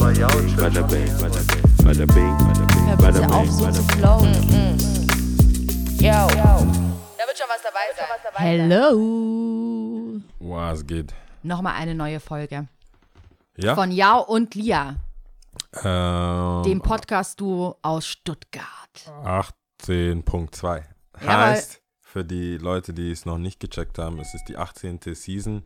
Bada bing, bada bing, bada bing, auf, bing, so zu bing. flowen. Yo. Da wird schon was dabei sein. Hello. Was geht? Nochmal eine neue Folge Ja? von Yao und Lia, ähm, dem Podcast-Duo aus Stuttgart. 18.2. Ja, Heißt, für die Leute, die es noch nicht gecheckt haben, es ist die 18. Season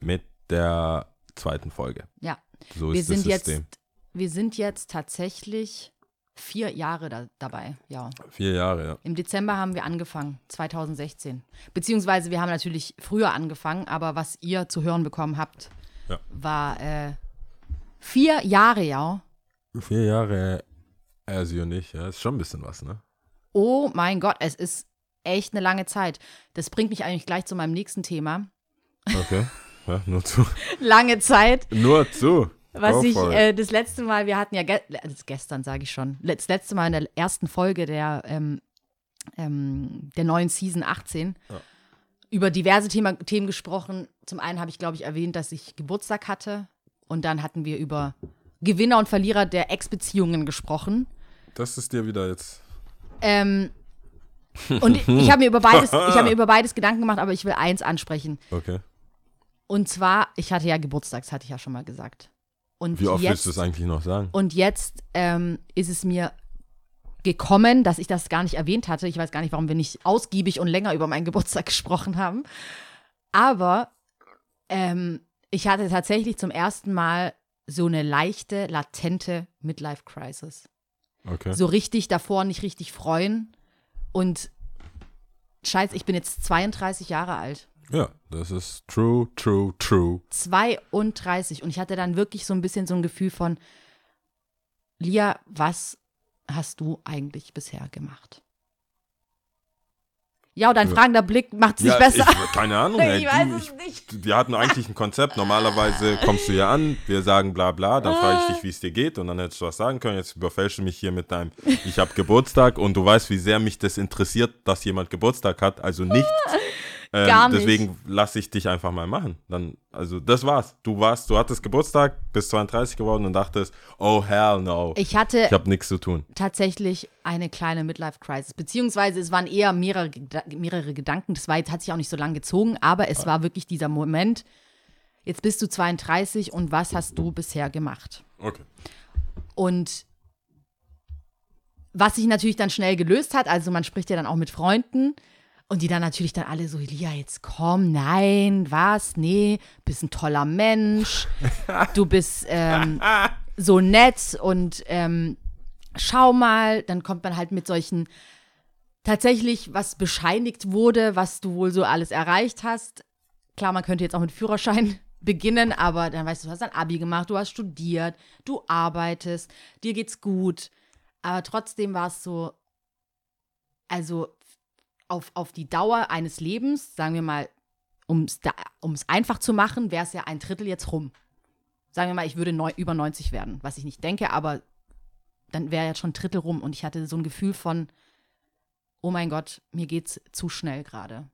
mit der zweiten Folge. Ja, So wir ist das sind, jetzt, System. wir sind jetzt tatsächlich vier Jahre da, dabei. Ja. Vier Jahre, ja. Im Dezember haben wir angefangen, 2016. Beziehungsweise wir haben natürlich früher angefangen, aber was ihr zu hören bekommen habt, Ja. war äh, vier Jahre, ja. Vier Jahre, sie und ich, ja, ist schon ein bisschen was, ne? Oh mein Gott, es ist echt eine lange Zeit. Das bringt mich eigentlich gleich zu meinem nächsten Thema. Okay, ja, nur zu. Lange Zeit, Nur zu. was ich äh, das letzte Mal, wir hatten ja ge das gestern, sage ich schon, das letzte Mal in der ersten Folge der, ähm, ähm, der neuen Season 18 Ja. über diverse Thema, Themen gesprochen. Zum einen habe ich, glaube ich, erwähnt, dass ich Geburtstag hatte. Und dann hatten wir über Gewinner und Verlierer der Ex-Beziehungen gesprochen. Das ist dir wieder jetzt. Ähm, und ich habe mir über beides, ich habe mir über beides Gedanken gemacht, aber ich will eins ansprechen. Okay. Und zwar, ich hatte ja Geburtstag, das hatte ich ja schon mal gesagt. Und Wie oft jetzt, willst du es eigentlich noch sagen? Und jetzt ähm, ist es mir gekommen, dass ich das gar nicht erwähnt hatte. Ich weiß gar nicht, warum wir nicht ausgiebig und länger über meinen Geburtstag gesprochen haben. Aber ähm, ich hatte tatsächlich zum ersten Mal so eine leichte, latente Midlife-Crisis. Okay. So richtig davor nicht richtig freuen. Und scheiße, ich bin jetzt 32 Jahre alt. Ja, das ist true, true, true. 32 und ich hatte dann wirklich so ein bisschen so ein Gefühl von, Lia, was hast du eigentlich bisher gemacht? Ja, und dein Ja. fragender Blick macht es nicht ja, besser. Ich, keine Ahnung. ey, Ich weiß du, es nicht. Wir hatten eigentlich ein Konzept. Normalerweise kommst du hier an, wir sagen bla bla, dann frage ich dich, wie es dir geht und dann hättest du was sagen können. Jetzt überfällst du mich hier mit deinem, ich habe Geburtstag und du weißt, wie sehr mich das interessiert, dass jemand Geburtstag hat. Also nicht. Ähm, Gar nicht. Deswegen lasse ich dich einfach mal machen. Dann, also das war's. Du warst, du hattest Geburtstag, bist 32 geworden und dachtest, oh hell no. Ich hatte Ich habe nichts zu tun. tatsächlich eine kleine Midlife-Crisis, beziehungsweise es waren eher mehrere, mehrere Gedanken. Das war, jetzt hat sich auch nicht so lange gezogen, aber es war wirklich dieser Moment, jetzt bist du 32 und was hast du bisher gemacht? Okay. Und was sich natürlich dann schnell gelöst hat, also man spricht ja dann auch mit Freunden und die dann natürlich dann alle so, Lia, jetzt komm, nein, was, nee, bist ein toller Mensch, du bist ähm, so nett und ähm, schau mal, dann kommt man halt mit solchen tatsächlich, was bescheinigt wurde, was du wohl so alles erreicht hast. Klar, man könnte jetzt auch mit Führerschein beginnen, aber dann weißt du, du hast ein Abi gemacht, du hast studiert, du arbeitest, dir geht's gut. Aber trotzdem war es so, also auf, auf die Dauer eines Lebens, sagen wir mal, um es einfach zu machen, wäre es ja ein Drittel jetzt rum. Sagen wir mal, ich würde neu, über 90 werden, was ich nicht denke, aber dann wäre jetzt schon ein Drittel rum und ich hatte so ein Gefühl von, oh mein Gott, mir geht's zu schnell gerade.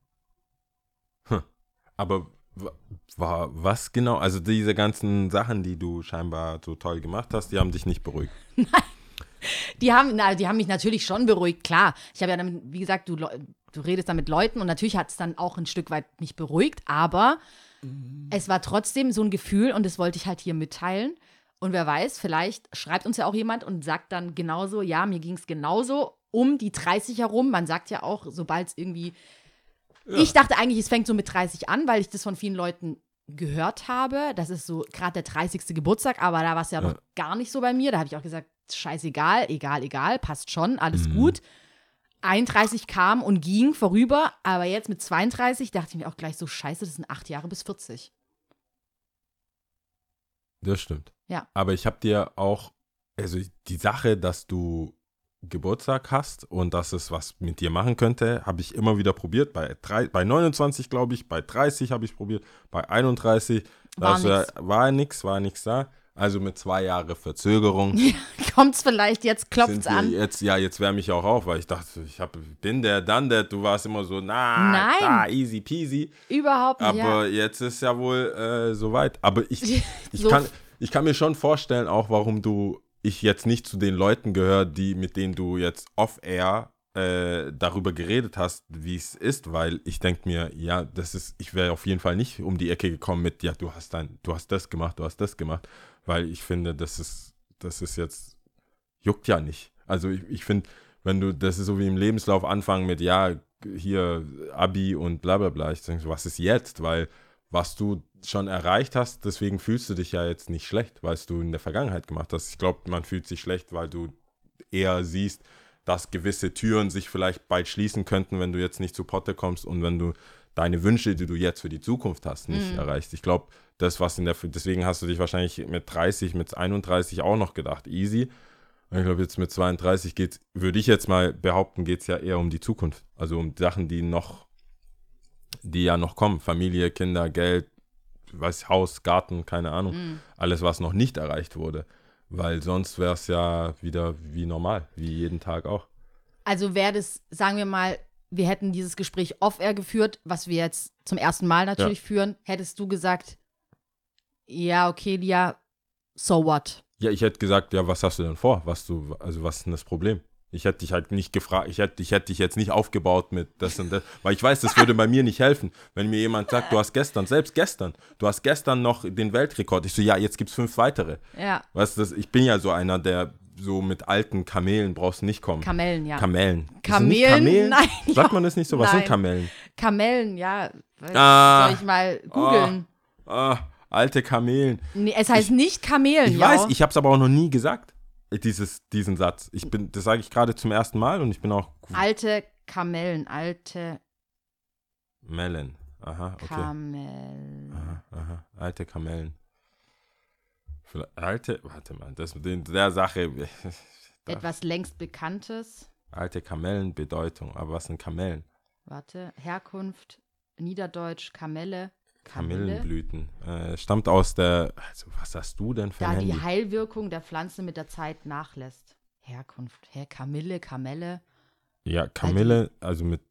Aber wa- war was genau? Also diese ganzen Sachen, die du scheinbar so toll gemacht hast, die haben dich nicht beruhigt. Die haben, na, die haben mich natürlich schon beruhigt, klar. Ich habe ja damit, wie gesagt, du, du redest da mit Leuten und natürlich hat es dann auch ein Stück weit mich beruhigt, aber es war trotzdem so ein Gefühl und das wollte ich halt hier mitteilen. Und wer weiß, vielleicht schreibt uns ja auch jemand und sagt dann genauso, ja, mir ging es genauso um die 30 herum. Man sagt ja auch, sobald es irgendwie. Ich dachte eigentlich, es fängt so mit 30 an, weil ich das von vielen Leuten gehört habe. Das ist so gerade der 30. Geburtstag, aber da war es ja, Ja. noch gar nicht so bei mir. Da habe ich auch gesagt, scheißegal, egal, egal, passt schon, alles gut. 31 kam und ging vorüber, aber jetzt mit 32 dachte ich mir auch gleich so, scheiße, das sind acht Jahre bis 40. Das stimmt. Ja. Aber ich habe dir auch, also die Sache, dass du Geburtstag hast und dass es was mit dir machen könnte, habe ich immer wieder probiert. Bei, drei, bei 29, glaube ich, bei 30 habe ich probiert, bei 31 War nix. war nichts, war nichts da. Also mit zwei Jahre Verzögerung. Kommt's vielleicht, jetzt klopft's wir an. Jetzt, ja, jetzt wärme ich auch auf, weil ich dachte, ich hab, bin der, dann der, du warst immer so, na, Nein. klar, easy peasy. Überhaupt nicht. Aber jetzt ist ja wohl äh, soweit. Aber ich, ich So kann, ich kann mir schon vorstellen, auch warum du, ich jetzt nicht zu den Leuten gehöre, die, mit denen du jetzt off-air äh, darüber geredet hast, wie es ist, weil ich denke mir, ja, das ist, ich wäre auf jeden Fall nicht um die Ecke gekommen mit, ja, du hast dein, du hast das gemacht, du hast das gemacht, weil ich finde, das ist, das ist jetzt, juckt ja nicht. Also ich, ich finde, wenn du, das ist so wie im Lebenslauf anfangen mit, ja, hier Abi und bla bla bla, ich denke, was ist jetzt? Weil was du schon erreicht hast, deswegen fühlst du dich ja jetzt nicht schlecht, weil du in der Vergangenheit gemacht hast. Ich glaube, man fühlt sich schlecht, weil du eher siehst, dass gewisse Türen sich vielleicht bald schließen könnten, wenn du jetzt nicht zu Potte kommst und wenn du deine Wünsche, die du jetzt für die Zukunft hast, nicht Mhm. erreichst. Ich glaube, das, was in der, deswegen hast du dich wahrscheinlich mit 30, mit 31 auch noch gedacht, easy. Und ich glaube, jetzt mit 32 geht würde ich jetzt mal behaupten, geht es ja eher um die Zukunft. Also um Sachen, die noch, die ja noch kommen. Familie, Kinder, Geld, weiß, Haus, Garten, keine Ahnung. Mhm. Alles, was noch nicht erreicht wurde. Weil sonst wäre es ja wieder wie normal, wie jeden Tag auch. Also wäre das, sagen wir mal, wir hätten dieses Gespräch off-air geführt, was wir jetzt zum ersten Mal natürlich führen, hättest du gesagt, ja, okay, Lia, so what? Ja, ich hätte gesagt, ja, was hast du denn vor? Was du, also was ist denn das Problem? Ich hätte dich halt nicht gefragt, ich hätte, ich hätte dich jetzt nicht aufgebaut mit das und das, weil ich weiß, das würde bei mir nicht helfen. Wenn mir jemand sagt, du hast gestern, selbst gestern, du hast gestern noch den Weltrekord. Ich so, ja, jetzt gibt es fünf weitere. Ja, Weißt du, ich bin ja so einer, der so mit alten Kamelen brauchst du nicht kommen. Kamellen, ja. Kamellen. Nicht Kamelen? Nein, Sagt ja. man das nicht so? Was Nein. sind Kamellen? Kamellen, ja. Ah. Soll ich mal googeln? Ah, alte Kamelen. Nee, es heißt nicht Kamelen, Ich ja. weiß, ich habe es aber auch noch nie gesagt, dieses, diesen Satz. Ich bin, das sage ich gerade zum ersten Mal und ich bin auch Alte Kamellen, alte Mellen. Aha, okay. Kamellen. Aha, aha. Alte Kamellen. Vielleicht- Alte, warte mal, das mit der Sache. Etwas längst Bekanntes. Alte Kamellen, Bedeutung. Aber was sind Kamellen? Warte, Herkunft, Niederdeutsch, Kamelle. Kamille? Kamillenblüten. Äh, stammt aus der. Also, was hast du denn für ein Da Handy? die Heilwirkung der Pflanze mit der Zeit nachlässt. Herkunft, Herr Kamille, Kamelle. Ja, Kamille, also mit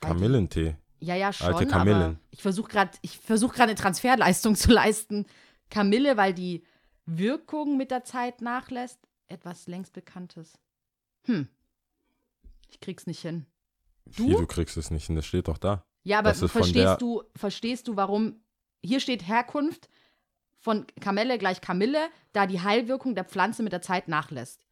Kamillentee. Ja, ja, schon. Alte Aber Kamillen. ich versuche gerade, ich versuche gerade eine Transferleistung zu leisten. Kamille, weil die Wirkung mit der Zeit nachlässt. Etwas längst Bekanntes. Hm. Ich krieg's nicht hin. Du? Wie, du kriegst es nicht hin, das steht doch da. Ja, aber verstehst du, verstehst du, warum hier steht Herkunft von Kamelle gleich Kamille, da die Heilwirkung der Pflanze mit der Zeit nachlässt.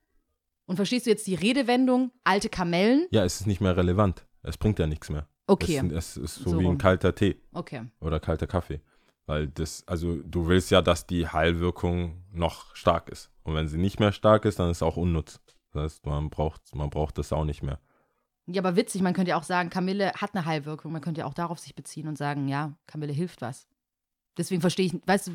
Und verstehst du jetzt die Redewendung alte Kamellen? Ja, es ist nicht mehr relevant. Es bringt ja nichts mehr. Okay, Es, es ist so, So wie ein kalter Tee okay. oder kalter Kaffee. Weil das, also du willst ja, dass die Heilwirkung noch stark ist. Und wenn sie nicht mehr stark ist, dann ist es auch unnutz. Das heißt, man braucht, man braucht das auch nicht mehr. Ja, aber witzig, man könnte ja auch sagen, Kamille hat eine Heilwirkung. Man könnte ja auch darauf sich beziehen und sagen, ja, Kamille hilft was. Deswegen verstehe ich, weißt du,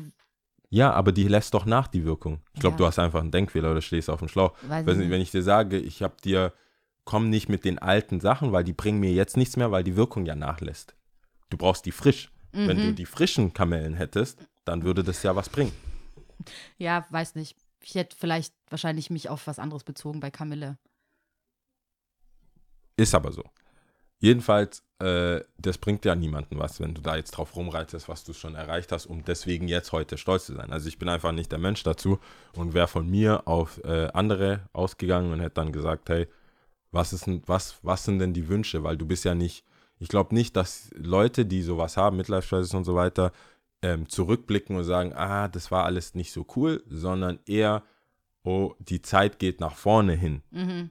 Ja, aber die lässt doch nach, die Wirkung. Ich glaube, Ja. du hast einfach einen Denkfehler oder stehst auf dem Schlauch. weiß ich nicht, wenn ich dir sage, ich habe dir, komm nicht mit den alten Sachen, weil die bringen mir jetzt nichts mehr, weil die Wirkung ja nachlässt. Du brauchst die frisch. Wenn Mhm. du die frischen Kamellen hättest, dann würde das ja was bringen. ja, weiß nicht. Ich hätte vielleicht wahrscheinlich mich auf was anderes bezogen bei Kamille. Ist aber so. Jedenfalls, äh, das bringt ja niemandem was, wenn du da jetzt drauf rumreitest, was du schon erreicht hast, um deswegen jetzt heute stolz zu sein. Also ich bin einfach nicht der Mensch dazu und wäre von mir auf äh, andere ausgegangen und hätte dann gesagt, hey, was, ist was, was sind denn die Wünsche? Weil du bist ja nicht, ich glaube nicht, dass Leute, die sowas haben, Midlife Crisis und so weiter, ähm, zurückblicken und sagen, ah, das war alles nicht so cool, sondern eher, oh, die Zeit geht nach vorne hin Mhm.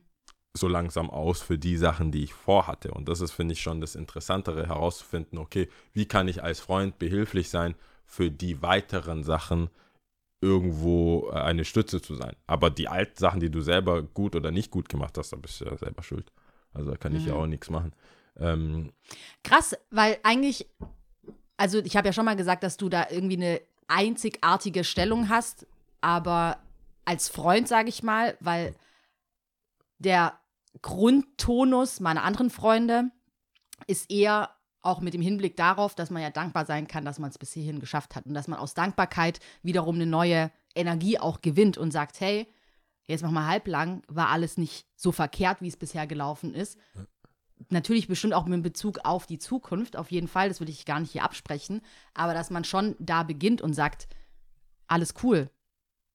So langsam aus für die Sachen, die ich vorhatte. Und das ist, finde ich, schon das Interessantere herauszufinden, okay, wie kann ich als Freund behilflich sein, für die weiteren Sachen irgendwo äh, eine Stütze zu sein. Aber die alten Sachen, die du selber gut oder nicht gut gemacht hast, da bist du ja selber schuld. Also da kann ich ja Mhm. auch nichts machen. Ähm, Krass, weil eigentlich, also ich habe ja schon mal gesagt, dass du da irgendwie eine einzigartige Stellung hast, aber als Freund, sage ich mal, weil der Grundtonus meiner anderen Freunde ist eher auch mit dem Hinblick darauf, dass man ja dankbar sein kann, dass man es bis hierhin geschafft hat und dass man aus Dankbarkeit wiederum eine neue Energie auch gewinnt und sagt, hey, jetzt mach mal halblang, war alles nicht so verkehrt, wie es bisher gelaufen ist. Natürlich bestimmt auch mit Bezug auf die Zukunft, auf jeden Fall, das will ich gar nicht hier absprechen, aber dass man schon da beginnt und sagt, alles cool,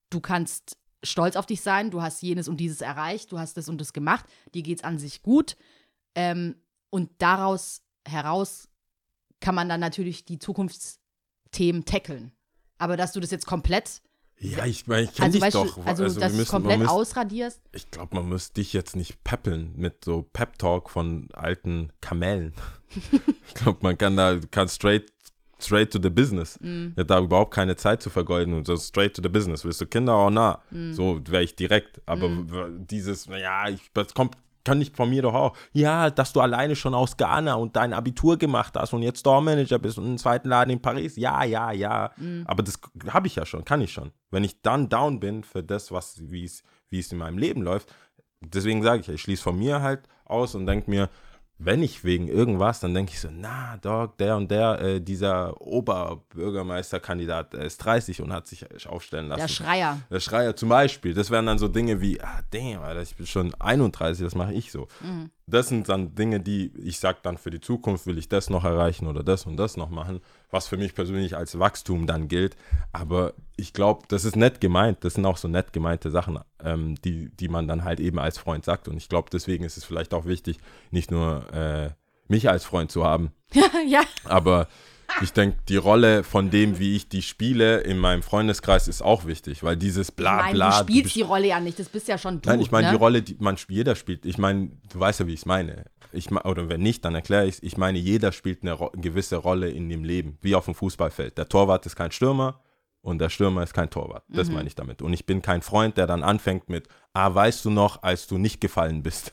du kannst stolz auf dich sein, du hast jenes und dieses erreicht, du hast das und das gemacht, dir geht's an sich gut. Ähm, und daraus heraus kann man dann natürlich die Zukunftsthemen tackeln. Aber dass du das jetzt komplett, Ja, ich meine, ich kenne also, dich weißt doch. also, wir dass du es müssen- komplett müsst- ausradierst, Ich glaube, man muss dich jetzt nicht peppeln mit so Pep-Talk von alten Kamellen. ich glaube, man kann da kann straight, straight to the business. Mm. Ja, da überhaupt keine Zeit zu vergeuden und so straight to the business. Willst du Kinder oder na? Mm. So wäre ich direkt. Aber w- dieses, ja, ich, das kommt, kann nicht von mir doch auch. Ja, dass du alleine schon aus Ghana und dein Abitur gemacht hast und jetzt Store-Manager bist und einen zweiten Laden in Paris. Ja, ja, ja. Mm. Aber das habe ich ja schon, kann ich schon. Wenn ich dann down bin für das, was, wie es in meinem Leben läuft, deswegen sage ich, ich schließe von mir halt aus und denke mir, wenn ich wegen irgendwas, dann denke ich so, na, Dog, der und der, äh, dieser Oberbürgermeisterkandidat, der ist 30 und hat sich aufstellen lassen. der Schreier. Der Schreier zum Beispiel, das wären dann so Dinge wie, ah, damn, Alter, ich bin schon 31, das mache ich so. Das sind dann Dinge, die ich sage dann für die Zukunft will ich das noch erreichen oder das und das noch machen, was für mich persönlich als Wachstum dann gilt. Aber ich glaube, das ist nett gemeint, das sind auch so nett gemeinte Sachen, ähm, die, die man dann halt eben als Freund sagt. Und ich glaube, deswegen ist es vielleicht auch wichtig, nicht nur äh, mich als Freund zu haben, ja, aber ich denke, die Rolle von dem, wie ich die spiele in meinem Freundeskreis, ist auch wichtig, weil dieses bla bla. du spielst bist- die Rolle ja nicht, das bist ja schon du. Nein, ich meine ne? die Rolle, die man jeder spielt. Ich meine, du weißt ja, wie ich es meine. Ich, oder wenn nicht, dann erkläre ich es. Ich meine, jeder spielt eine, Ro gewisse Rolle in dem Leben, wie auf dem Fußballfeld. Der Torwart ist kein Stürmer und der Stürmer ist kein Torwart. Das Mhm. meine ich damit. Und ich bin kein Freund, der dann anfängt mit, ah, weißt du noch, als du nicht gefallen bist.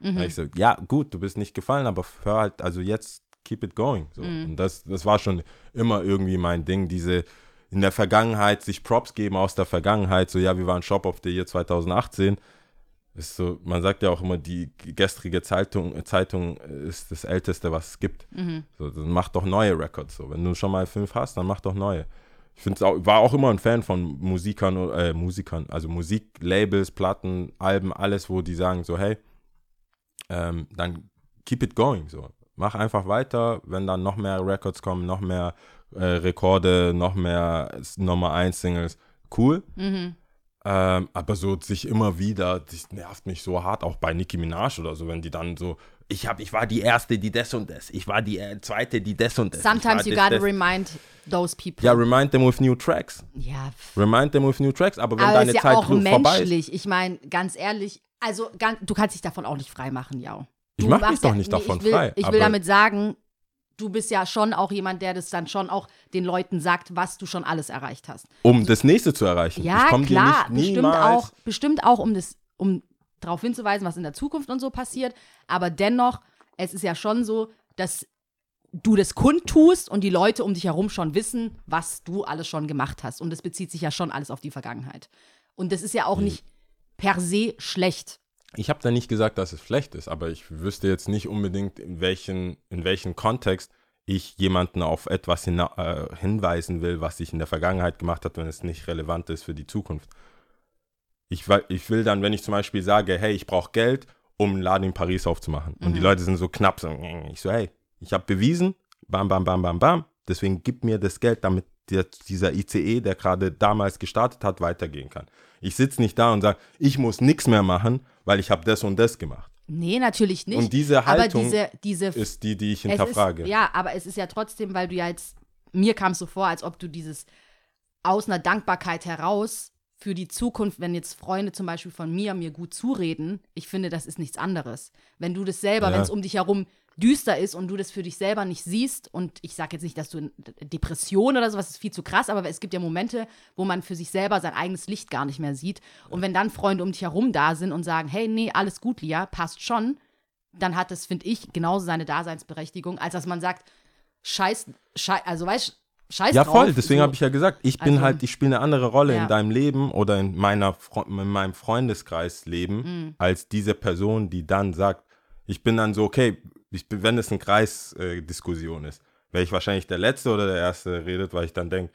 Mhm. Ich so, ja, gut, du bist nicht gefallen, aber hör halt, also jetzt keep it going. So. Mhm. Und das, das war schon immer irgendwie mein Ding, diese in der Vergangenheit sich Props geben aus der Vergangenheit, so ja, wir waren Shop of the Year 2018. Ist so, man sagt ja auch immer, die gestrige Zeitung, Zeitung ist das älteste, was es gibt. Mhm. So, dann mach doch neue Records. So. Wenn du schon mal fünf hast, dann mach doch neue. Ich find's auch, war auch immer ein Fan von Musikern, äh, Musikern, also Musiklabels, Platten, Alben, alles, wo die sagen so, hey, ähm, dann keep it going. So. Mach einfach weiter, wenn dann noch mehr Records kommen, noch mehr äh, Rekorde, noch mehr Nummer 1 Singles, cool. Mhm. Ähm, aber so sich immer wieder, das nervt mich so hart, auch bei Nicki Minaj oder so, wenn die dann so, ich hab, ich war die erste, die das und das, ich war die äh, zweite, die das und das. Sometimes you das, gotta das. remind those people. Ja, remind them with new tracks. Ja, Remind them with new tracks, aber wenn aber deine ist ja Zeit auch vorbei ist. menschlich. Ich meine, ganz ehrlich, also ganz, du kannst dich davon auch nicht frei machen, ja. Ich Du mach mich doch nicht nee, davon ich will, frei. Ich will damit sagen, du bist ja schon auch jemand, der das dann schon auch den Leuten sagt, was du schon alles erreicht hast. um das nächste zu erreichen. Ja, klar, nicht bestimmt auch, bestimmt auch, um das, um darauf hinzuweisen, was in der Zukunft und so passiert. Aber dennoch, es ist ja schon so, dass du das kundtust und die Leute um dich herum schon wissen, was du alles schon gemacht hast. Und das bezieht sich ja schon alles auf die Vergangenheit. Und das ist ja auch Hm. nicht per se schlecht. Ich habe da nicht gesagt, dass es schlecht ist, aber ich wüsste jetzt nicht unbedingt, in welchen, in welchem Kontext ich jemanden auf etwas hina äh, hinweisen will, was sich in der Vergangenheit gemacht hat, wenn es nicht relevant ist für die Zukunft. Ich, ich will dann, wenn ich zum Beispiel sage, hey, ich brauche Geld, um einen Laden in Paris aufzumachen. Und die Leute sind so knapp, so, ich so, hey, ich habe bewiesen, bam, bam, bam, bam, bam, deswegen gib mir das Geld, damit der, dieser ICE, der gerade damals gestartet hat, weitergehen kann. Ich sitze nicht da und sage, ich muss nichts mehr machen, weil ich habe das und das gemacht. Nee, natürlich nicht. Und diese Haltung aber diese, diese Ist die, die ich hinterfrage. Ist, ja, aber es ist ja trotzdem, weil du ja jetzt, mir kam es so vor, als ob du dieses aus einer Dankbarkeit heraus für die Zukunft, wenn jetzt Freunde zum Beispiel von mir mir gut zureden, ich finde, das ist nichts anderes. Wenn du das selber, Ja. wenn es um dich herum düster ist und du das für dich selber nicht siehst und ich sage jetzt nicht, dass du in Depression oder sowas ist viel zu krass, aber es gibt ja Momente, wo man für sich selber sein eigenes Licht gar nicht mehr sieht und wenn dann Freunde um dich herum da sind und sagen, hey, nee, alles gut, Lia, passt schon, dann hat das, finde ich, genauso seine Daseinsberechtigung, als dass man sagt, scheiß, scheiß also weißt scheiß Ja, drauf. voll, deswegen so. habe ich ja gesagt, ich bin Also- halt, ich spiele eine andere Rolle Ja. in deinem Leben oder in, meiner, in meinem Freundeskreisleben Mhm. als diese Person, die dann sagt, ich bin dann so, okay, ich bin, wenn es eine Kreisdiskussion äh, ist, wäre ich wahrscheinlich der Letzte oder der Erste, redet, weil ich dann denke,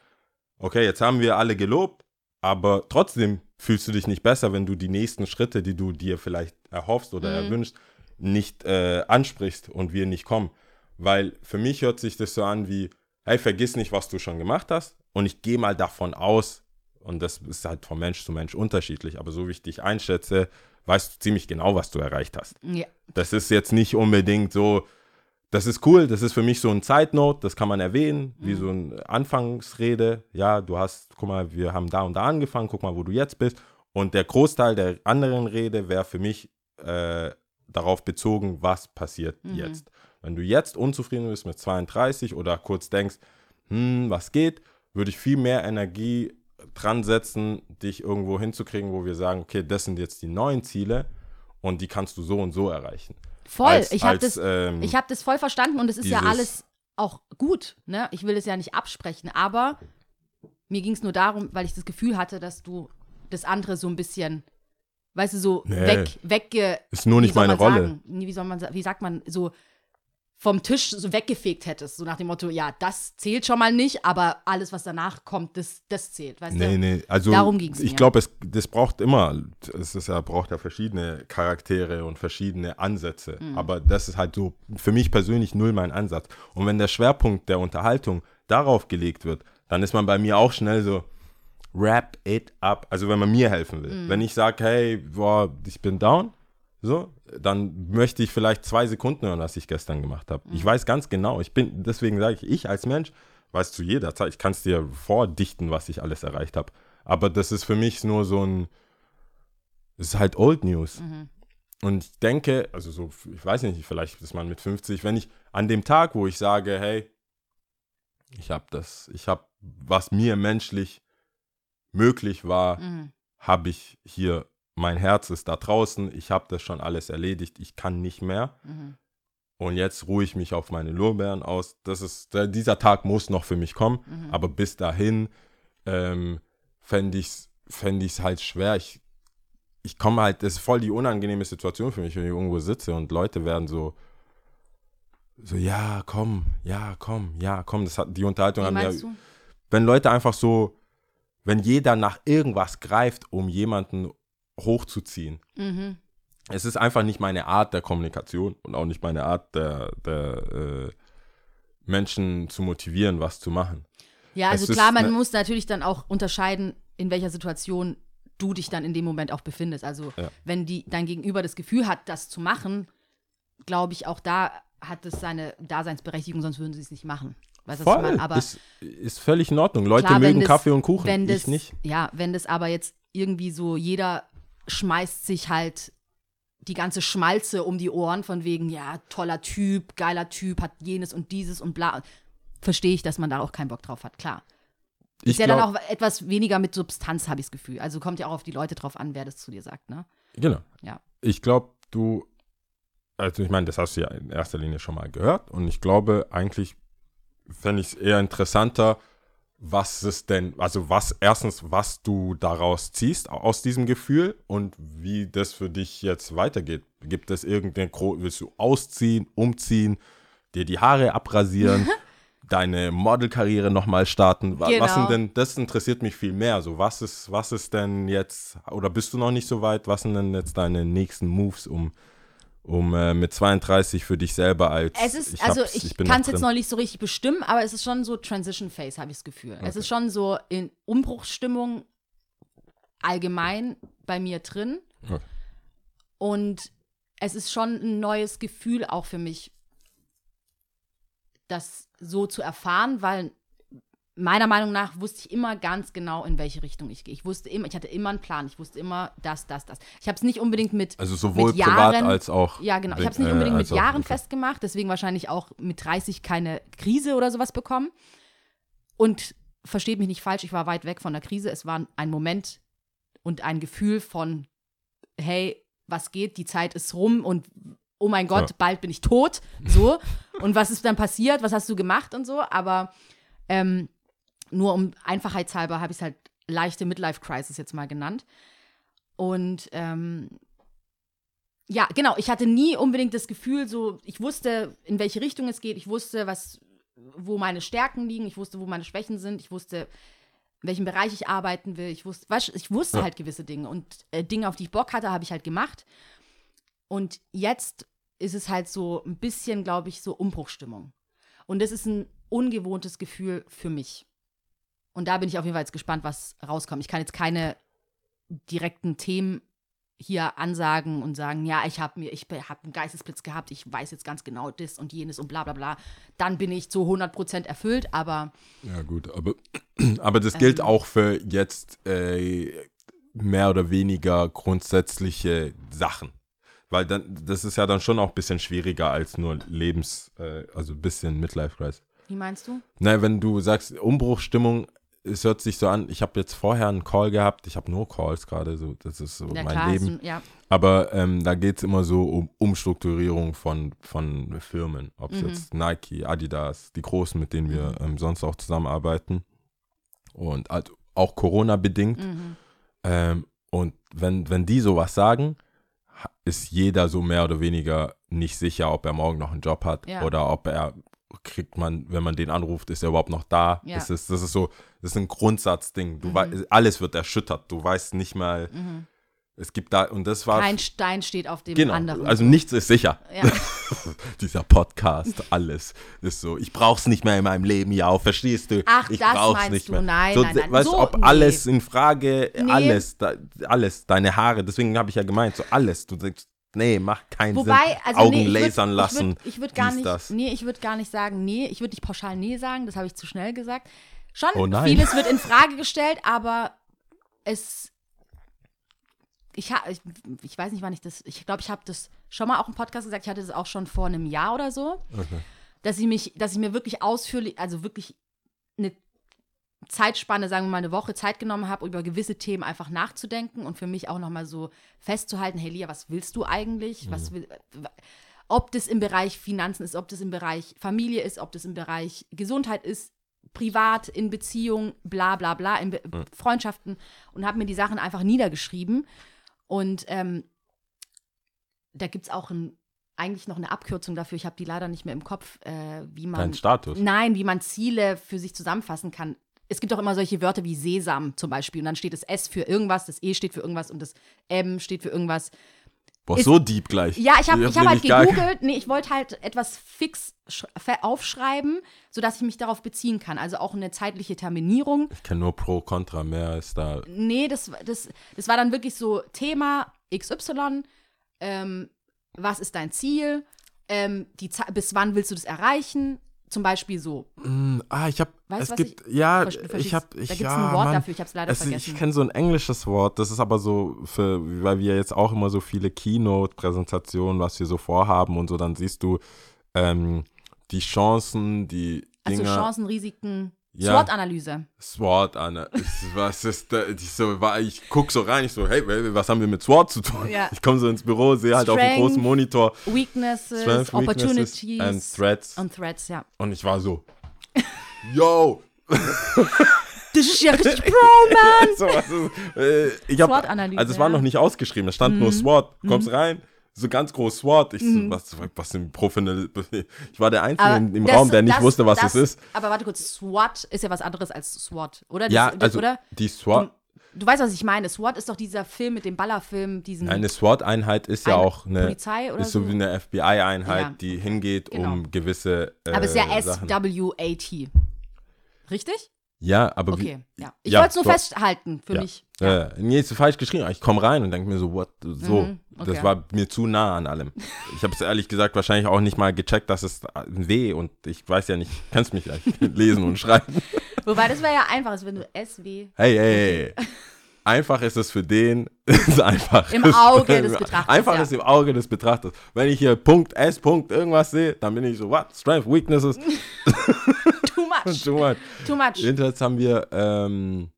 okay, jetzt haben wir alle gelobt, aber trotzdem fühlst du dich nicht besser, wenn du die nächsten Schritte, die du dir vielleicht erhoffst oder Mhm. erwünschst, nicht äh, ansprichst und wir nicht kommen. Weil für mich hört sich das so an wie, hey, vergiss nicht, was du schon gemacht hast und ich gehe mal davon aus, Und das ist halt von Mensch zu Mensch unterschiedlich. Aber so wie ich dich einschätze, weißt du ziemlich genau, was du erreicht hast. Ja. Das ist jetzt nicht unbedingt so, das ist cool, das ist für mich so ein Zeitnote, das kann man erwähnen, wie so eine Anfangsrede. Ja, du hast, guck mal, wir haben da und da angefangen, guck mal, wo du jetzt bist. Und der Großteil der anderen Rede wäre für mich äh, darauf bezogen, was passiert jetzt. Wenn du jetzt unzufrieden bist mit 32 oder kurz denkst, hm, was geht, würde ich viel mehr Energie dran setzen, dich irgendwo hinzukriegen, wo wir sagen, okay, das sind jetzt die neuen Ziele und die kannst du so und so erreichen. Voll. Als- ich habe das, ähm, ich hab das voll verstanden und es ist ja alles auch gut. Ne? Ich will das ja nicht absprechen, aber mir ging es nur darum, weil ich das Gefühl hatte, dass du das andere so ein bisschen, weißt du, so Nee. weg, wegge. Ist nur nicht meine Rolle. Sagen? Wie soll man, wie sagt man, so vom Tisch so weggefegt hättest, so nach dem Motto, ja, das zählt schon mal nicht, aber alles, was danach kommt, das, das zählt, weißt Nee, du? nee, also Darum ging's ich mir. glaube, es das braucht immer, es ist ja, braucht ja verschiedene Charaktere und verschiedene Ansätze. Mhm. Aber das ist halt so für mich persönlich null mein Ansatz. Und wenn der Schwerpunkt der Unterhaltung darauf gelegt wird, dann ist man bei mir auch schnell so, wrap it up. Also wenn man mir helfen will. Mhm. Wenn ich sage, hey, boah, ich bin down, so, dann möchte ich vielleicht zwei Sekunden hören, was ich gestern gemacht habe. Mhm. Ich weiß ganz genau, ich bin, deswegen sage ich, ich als Mensch weiß zu jeder Zeit, ich kann es dir vordichten, was ich alles erreicht habe. Aber das ist für mich nur so ein, es ist halt Old News. Mhm. Und ich denke, also so, ich weiß nicht, vielleicht ist man mit 50, wenn ich an dem Tag, wo ich sage, hey, ich habe das, ich habe, was mir menschlich möglich war, Mhm. habe ich hier, mein Herz ist da draußen, ich habe das schon alles erledigt, ich kann nicht mehr. Mhm. Und jetzt ruhe ich mich auf meine Lorbeeren aus. Das ist, dieser Tag muss noch für mich kommen. Mhm. Aber bis dahin ähm, fände ich es fänd ich's halt schwer. Ich, ich komme halt, das ist voll die unangenehme Situation für mich, wenn ich irgendwo sitze und Leute werden so, so, ja, komm, ja, komm, ja, komm. Das hat, die Unterhaltung Wie haben ja, meinst du? wenn Leute einfach so, wenn jeder nach irgendwas greift, um jemanden hochzuziehen. Mhm. Es ist einfach nicht meine Art der Kommunikation und auch nicht meine Art der, der äh, Menschen zu motivieren, was zu machen. Ja, also Es klar, man ne- muss natürlich dann auch unterscheiden, in welcher Situation du dich dann in dem Moment auch befindest. Also Ja. wenn die dein Gegenüber das Gefühl hat, das zu machen, glaube ich, auch da hat es seine Daseinsberechtigung, sonst würden sie es nicht machen. Weißt du, was? Aber ist, ist völlig in Ordnung. Leute klar, mögen das- Kaffee und Kuchen, wenn das, ich nicht. Ja, wenn das aber jetzt irgendwie so, jeder schmeißt sich halt die ganze Schmalze um die Ohren von wegen, ja, toller Typ, geiler Typ, hat jenes und dieses und bla. Verstehe ich, dass man da auch keinen Bock drauf hat, klar. Ich Ist ja glaub- dann auch etwas weniger mit Substanz, habe ich das Gefühl. Also kommt ja auch auf die Leute drauf an, wer das zu dir sagt, ne? Genau. Ja. Ich glaube, du, also ich meine, das hast du ja in erster Linie schon mal gehört und ich glaube, eigentlich fände ich es eher interessanter, was es denn, also was, erstens, was du daraus ziehst aus diesem Gefühl und wie das für dich jetzt weitergeht. Gibt es irgendeine, gro- willst du ausziehen, umziehen, dir die Haare abrasieren, deine Modelkarriere nochmal starten? Wa- Was Genau. sind denn, das interessiert mich viel mehr. So, was ist, was ist denn jetzt, oder bist du noch nicht so weit? Was sind denn jetzt deine nächsten Moves, um, um äh, mit 32 für dich selber als Es ist, ich also ich, bin kann es jetzt noch nicht so richtig bestimmen, aber es ist schon so Transition Phase, habe ich das Gefühl. Es ist schon so in Umbruchsstimmung allgemein bei mir drin. Okay. Und es ist schon ein neues Gefühl auch für mich, das so zu erfahren, weil meiner Meinung nach wusste ich immer ganz genau, in welche Richtung ich gehe. Ich wusste immer, ich hatte immer einen Plan. Ich wusste immer das, das, das. Ich habe es nicht unbedingt mit Also sowohl mit privat Jahren, als auch. ja, genau. Ich habe es nicht äh, unbedingt als mit Jahren okay. festgemacht, deswegen wahrscheinlich auch mit 30 keine Krise oder sowas bekommen. Und versteht mich nicht falsch, ich war weit weg von der Krise. Es war ein Moment und ein Gefühl von, hey, was geht, die Zeit ist rum und oh mein Gott, Ja. bald bin ich tot. So. und was ist dann passiert? Was hast du gemacht und so? Aber ähm, nur um Einfachheitshalber habe ich es halt leichte Midlife-Crisis jetzt mal genannt. Und ähm, ja, genau, ich hatte nie unbedingt das Gefühl, so, ich wusste, in welche Richtung es geht, ich wusste, was, wo meine Stärken liegen, ich wusste, wo meine Schwächen sind, ich wusste, in welchem Bereich ich arbeiten will, ich wusste, weißt, ich wusste halt gewisse Dinge und äh, Dinge, auf die ich Bock hatte, habe ich halt gemacht. Und jetzt ist es halt so ein bisschen, glaube ich, so Umbruchstimmung. Und das ist ein ungewohntes Gefühl für mich. Und da bin ich auf jeden Fall jetzt gespannt, was rauskommt. Ich kann jetzt keine direkten Themen hier ansagen und sagen, ja, ich habe mir, ich habe einen Geistesblitz gehabt, ich weiß jetzt ganz genau das und jenes und bla bla bla. Dann bin ich zu 100% erfüllt, aber Ja, gut, aber, aber das gilt auch für jetzt äh, mehr oder weniger grundsätzliche Sachen. Weil dann, das ist ja dann schon auch ein bisschen schwieriger als nur Lebens, äh, also ein bisschen Midlife-Crisis. wie meinst du? Na, wenn du sagst, Umbruchstimmung, es hört sich so an, ich habe jetzt vorher einen Call gehabt, ich habe nur Calls gerade, so, das ist so Ja, mein klar, Leben. Ein- ja, Aber ähm, da geht es immer so um Umstrukturierung von, von Firmen. Ob es Mhm. jetzt Nike, Adidas, die großen, mit denen wir ähm, sonst auch zusammenarbeiten. Und halt auch Corona-bedingt. mhm. Ähm, und wenn, wenn die sowas sagen, ist jeder so mehr oder weniger nicht sicher, ob er morgen noch einen Job hat Ja. oder ob er kriegt man, wenn man den anruft, ist er überhaupt noch da. Ja. Das, ist, das ist so, das ist ein Grundsatzding. Du Mhm. wei- alles wird erschüttert. Du weißt nicht mal, es gibt da, und das war kein Stein steht auf dem Genau, anderen. also nichts ist sicher. ja. Dieser Podcast, alles ist so. Ich brauch's nicht mehr in meinem Leben, ja, verstehst du? Ach, ich das brauch's meinst nicht du. mehr. Nein, so, nein, nein. Weißt du, So, ob nee. alles in Frage, Nee. alles, da, alles, deine Haare, deswegen habe ich ja gemeint, so alles. Du denkst, nee, macht keinen Wobei, Sinn. also Augen nee, ich würd- lasern lassen. Ich würde würd gar nicht, das. nee, ich würde gar nicht sagen, nee, ich würde nicht pauschal nee sagen, das habe ich zu schnell gesagt. Schon Oh vieles wird in Frage gestellt, aber es ich, ich, ich weiß nicht, wann ich das, ich glaube, ich habe das schon mal auch im Podcast gesagt, ich hatte das auch schon vor einem Jahr oder so, dass ich mich, dass ich mir wirklich ausführlich, also wirklich eine Zeitspanne, sagen wir mal eine Woche Zeit genommen habe, über gewisse Themen einfach nachzudenken und für mich auch nochmal so festzuhalten, hey Lia, was willst du eigentlich? Was will, ob das im Bereich Finanzen ist, ob das im Bereich Familie ist, ob das im Bereich Gesundheit ist, privat, in Beziehung, bla bla bla, in Be Freundschaften und habe mir die Sachen einfach niedergeschrieben. Und ähm, da gibt es auch ein, eigentlich noch eine Abkürzung dafür, ich habe die leider nicht mehr im Kopf, äh, wie man. Dein Status. Nein, wie man Ziele für sich zusammenfassen kann. Es gibt auch immer solche Wörter wie Sesam zum Beispiel. Und dann steht das S für irgendwas, das E steht für irgendwas und das M steht für irgendwas. Boah, ist- so deep gleich. Ja, ich habe ich hab halt gegoogelt. Nee, ich wollte halt etwas fix aufschreiben, sodass ich mich darauf beziehen kann. Also auch eine zeitliche Terminierung. Ich kenne nur Pro, Contra, mehr ist da. Nee, das, das, das war dann wirklich so Thema XY. Ähm, was ist dein Ziel? Ähm, die, bis wann willst du das erreichen? Zum Beispiel so. Mm, ah, ich habe, Weißt es gibt, ich- ja, ich habe, da ich, gibt's ja, ein Wort Mann. dafür, ich leider es, vergessen. Ich kenne so ein englisches Wort, das ist aber so, für, weil wir jetzt auch immer so viele Keynote-Präsentationen, was wir so vorhaben und so, dann siehst du ähm, die Chancen, die Also Dinge. Chancen, Risiken, Ja. SWOT-Analyse. SWOT, Anna. Ich- Was ist da? Ich, so, ich guck so rein, ich so, hey, was haben wir mit SWOT zu tun? Ja. Ich komme so ins Büro, sehe halt auf dem großen Monitor Weaknesses, Strength, Opportunities Weaknesses and Threats. und Threats, ja. Und ich war so, yo, Das ist ja richtig Pro, man! so, äh, SWOT-Analyse, Also es war. Mhm. noch nicht ausgeschrieben, es stand nur SWOT. Kommst rein, so ganz groß SWOT. Ich so, was, was sind professionelle, ich war der Einzige Aber im das- Raum, der nicht das- wusste, was das, es ist. Aber warte kurz, SWAT ist ja was anderes als SWAT, oder? Ja, das, also oder? die SWOT, Du weißt, was ich meine. SWAT ist doch dieser Film mit dem Ballerfilm, diesen. eine SWOT-Einheit ist ja Eine auch eine, Polizei oder ist so so? wie eine FBI-Einheit, Ja. die hingeht, Genau. um gewisse äh, aber es ist ja Sachen. SWAT. Richtig? Ja, aber Okay, wie, ja. Ich ja, wollte es nur so- festhalten für ja. mich. Ja. nee, ist falsch geschrieben. aber Ich komme rein und denke mir so, what, so. Mhm, okay. Das war mir zu nah an allem. Ich habe es ehrlich gesagt wahrscheinlich auch nicht mal gecheckt, dass es ein W und ich weiß ja nicht, kannst mich gleich lesen und schreiben. Wobei, das wäre ja einfach, als wenn du SW. Hey, hey, hey. Einfach ist es für den, ist einfach. Im Auge des Betrachters, Einfach ja. ist im Auge des Betrachters. Wenn ich hier Punkt S, Punkt irgendwas sehe, dann bin ich so, what? Strength, Weaknesses, much. too much. Too much. Jedenfalls haben wir, ähm,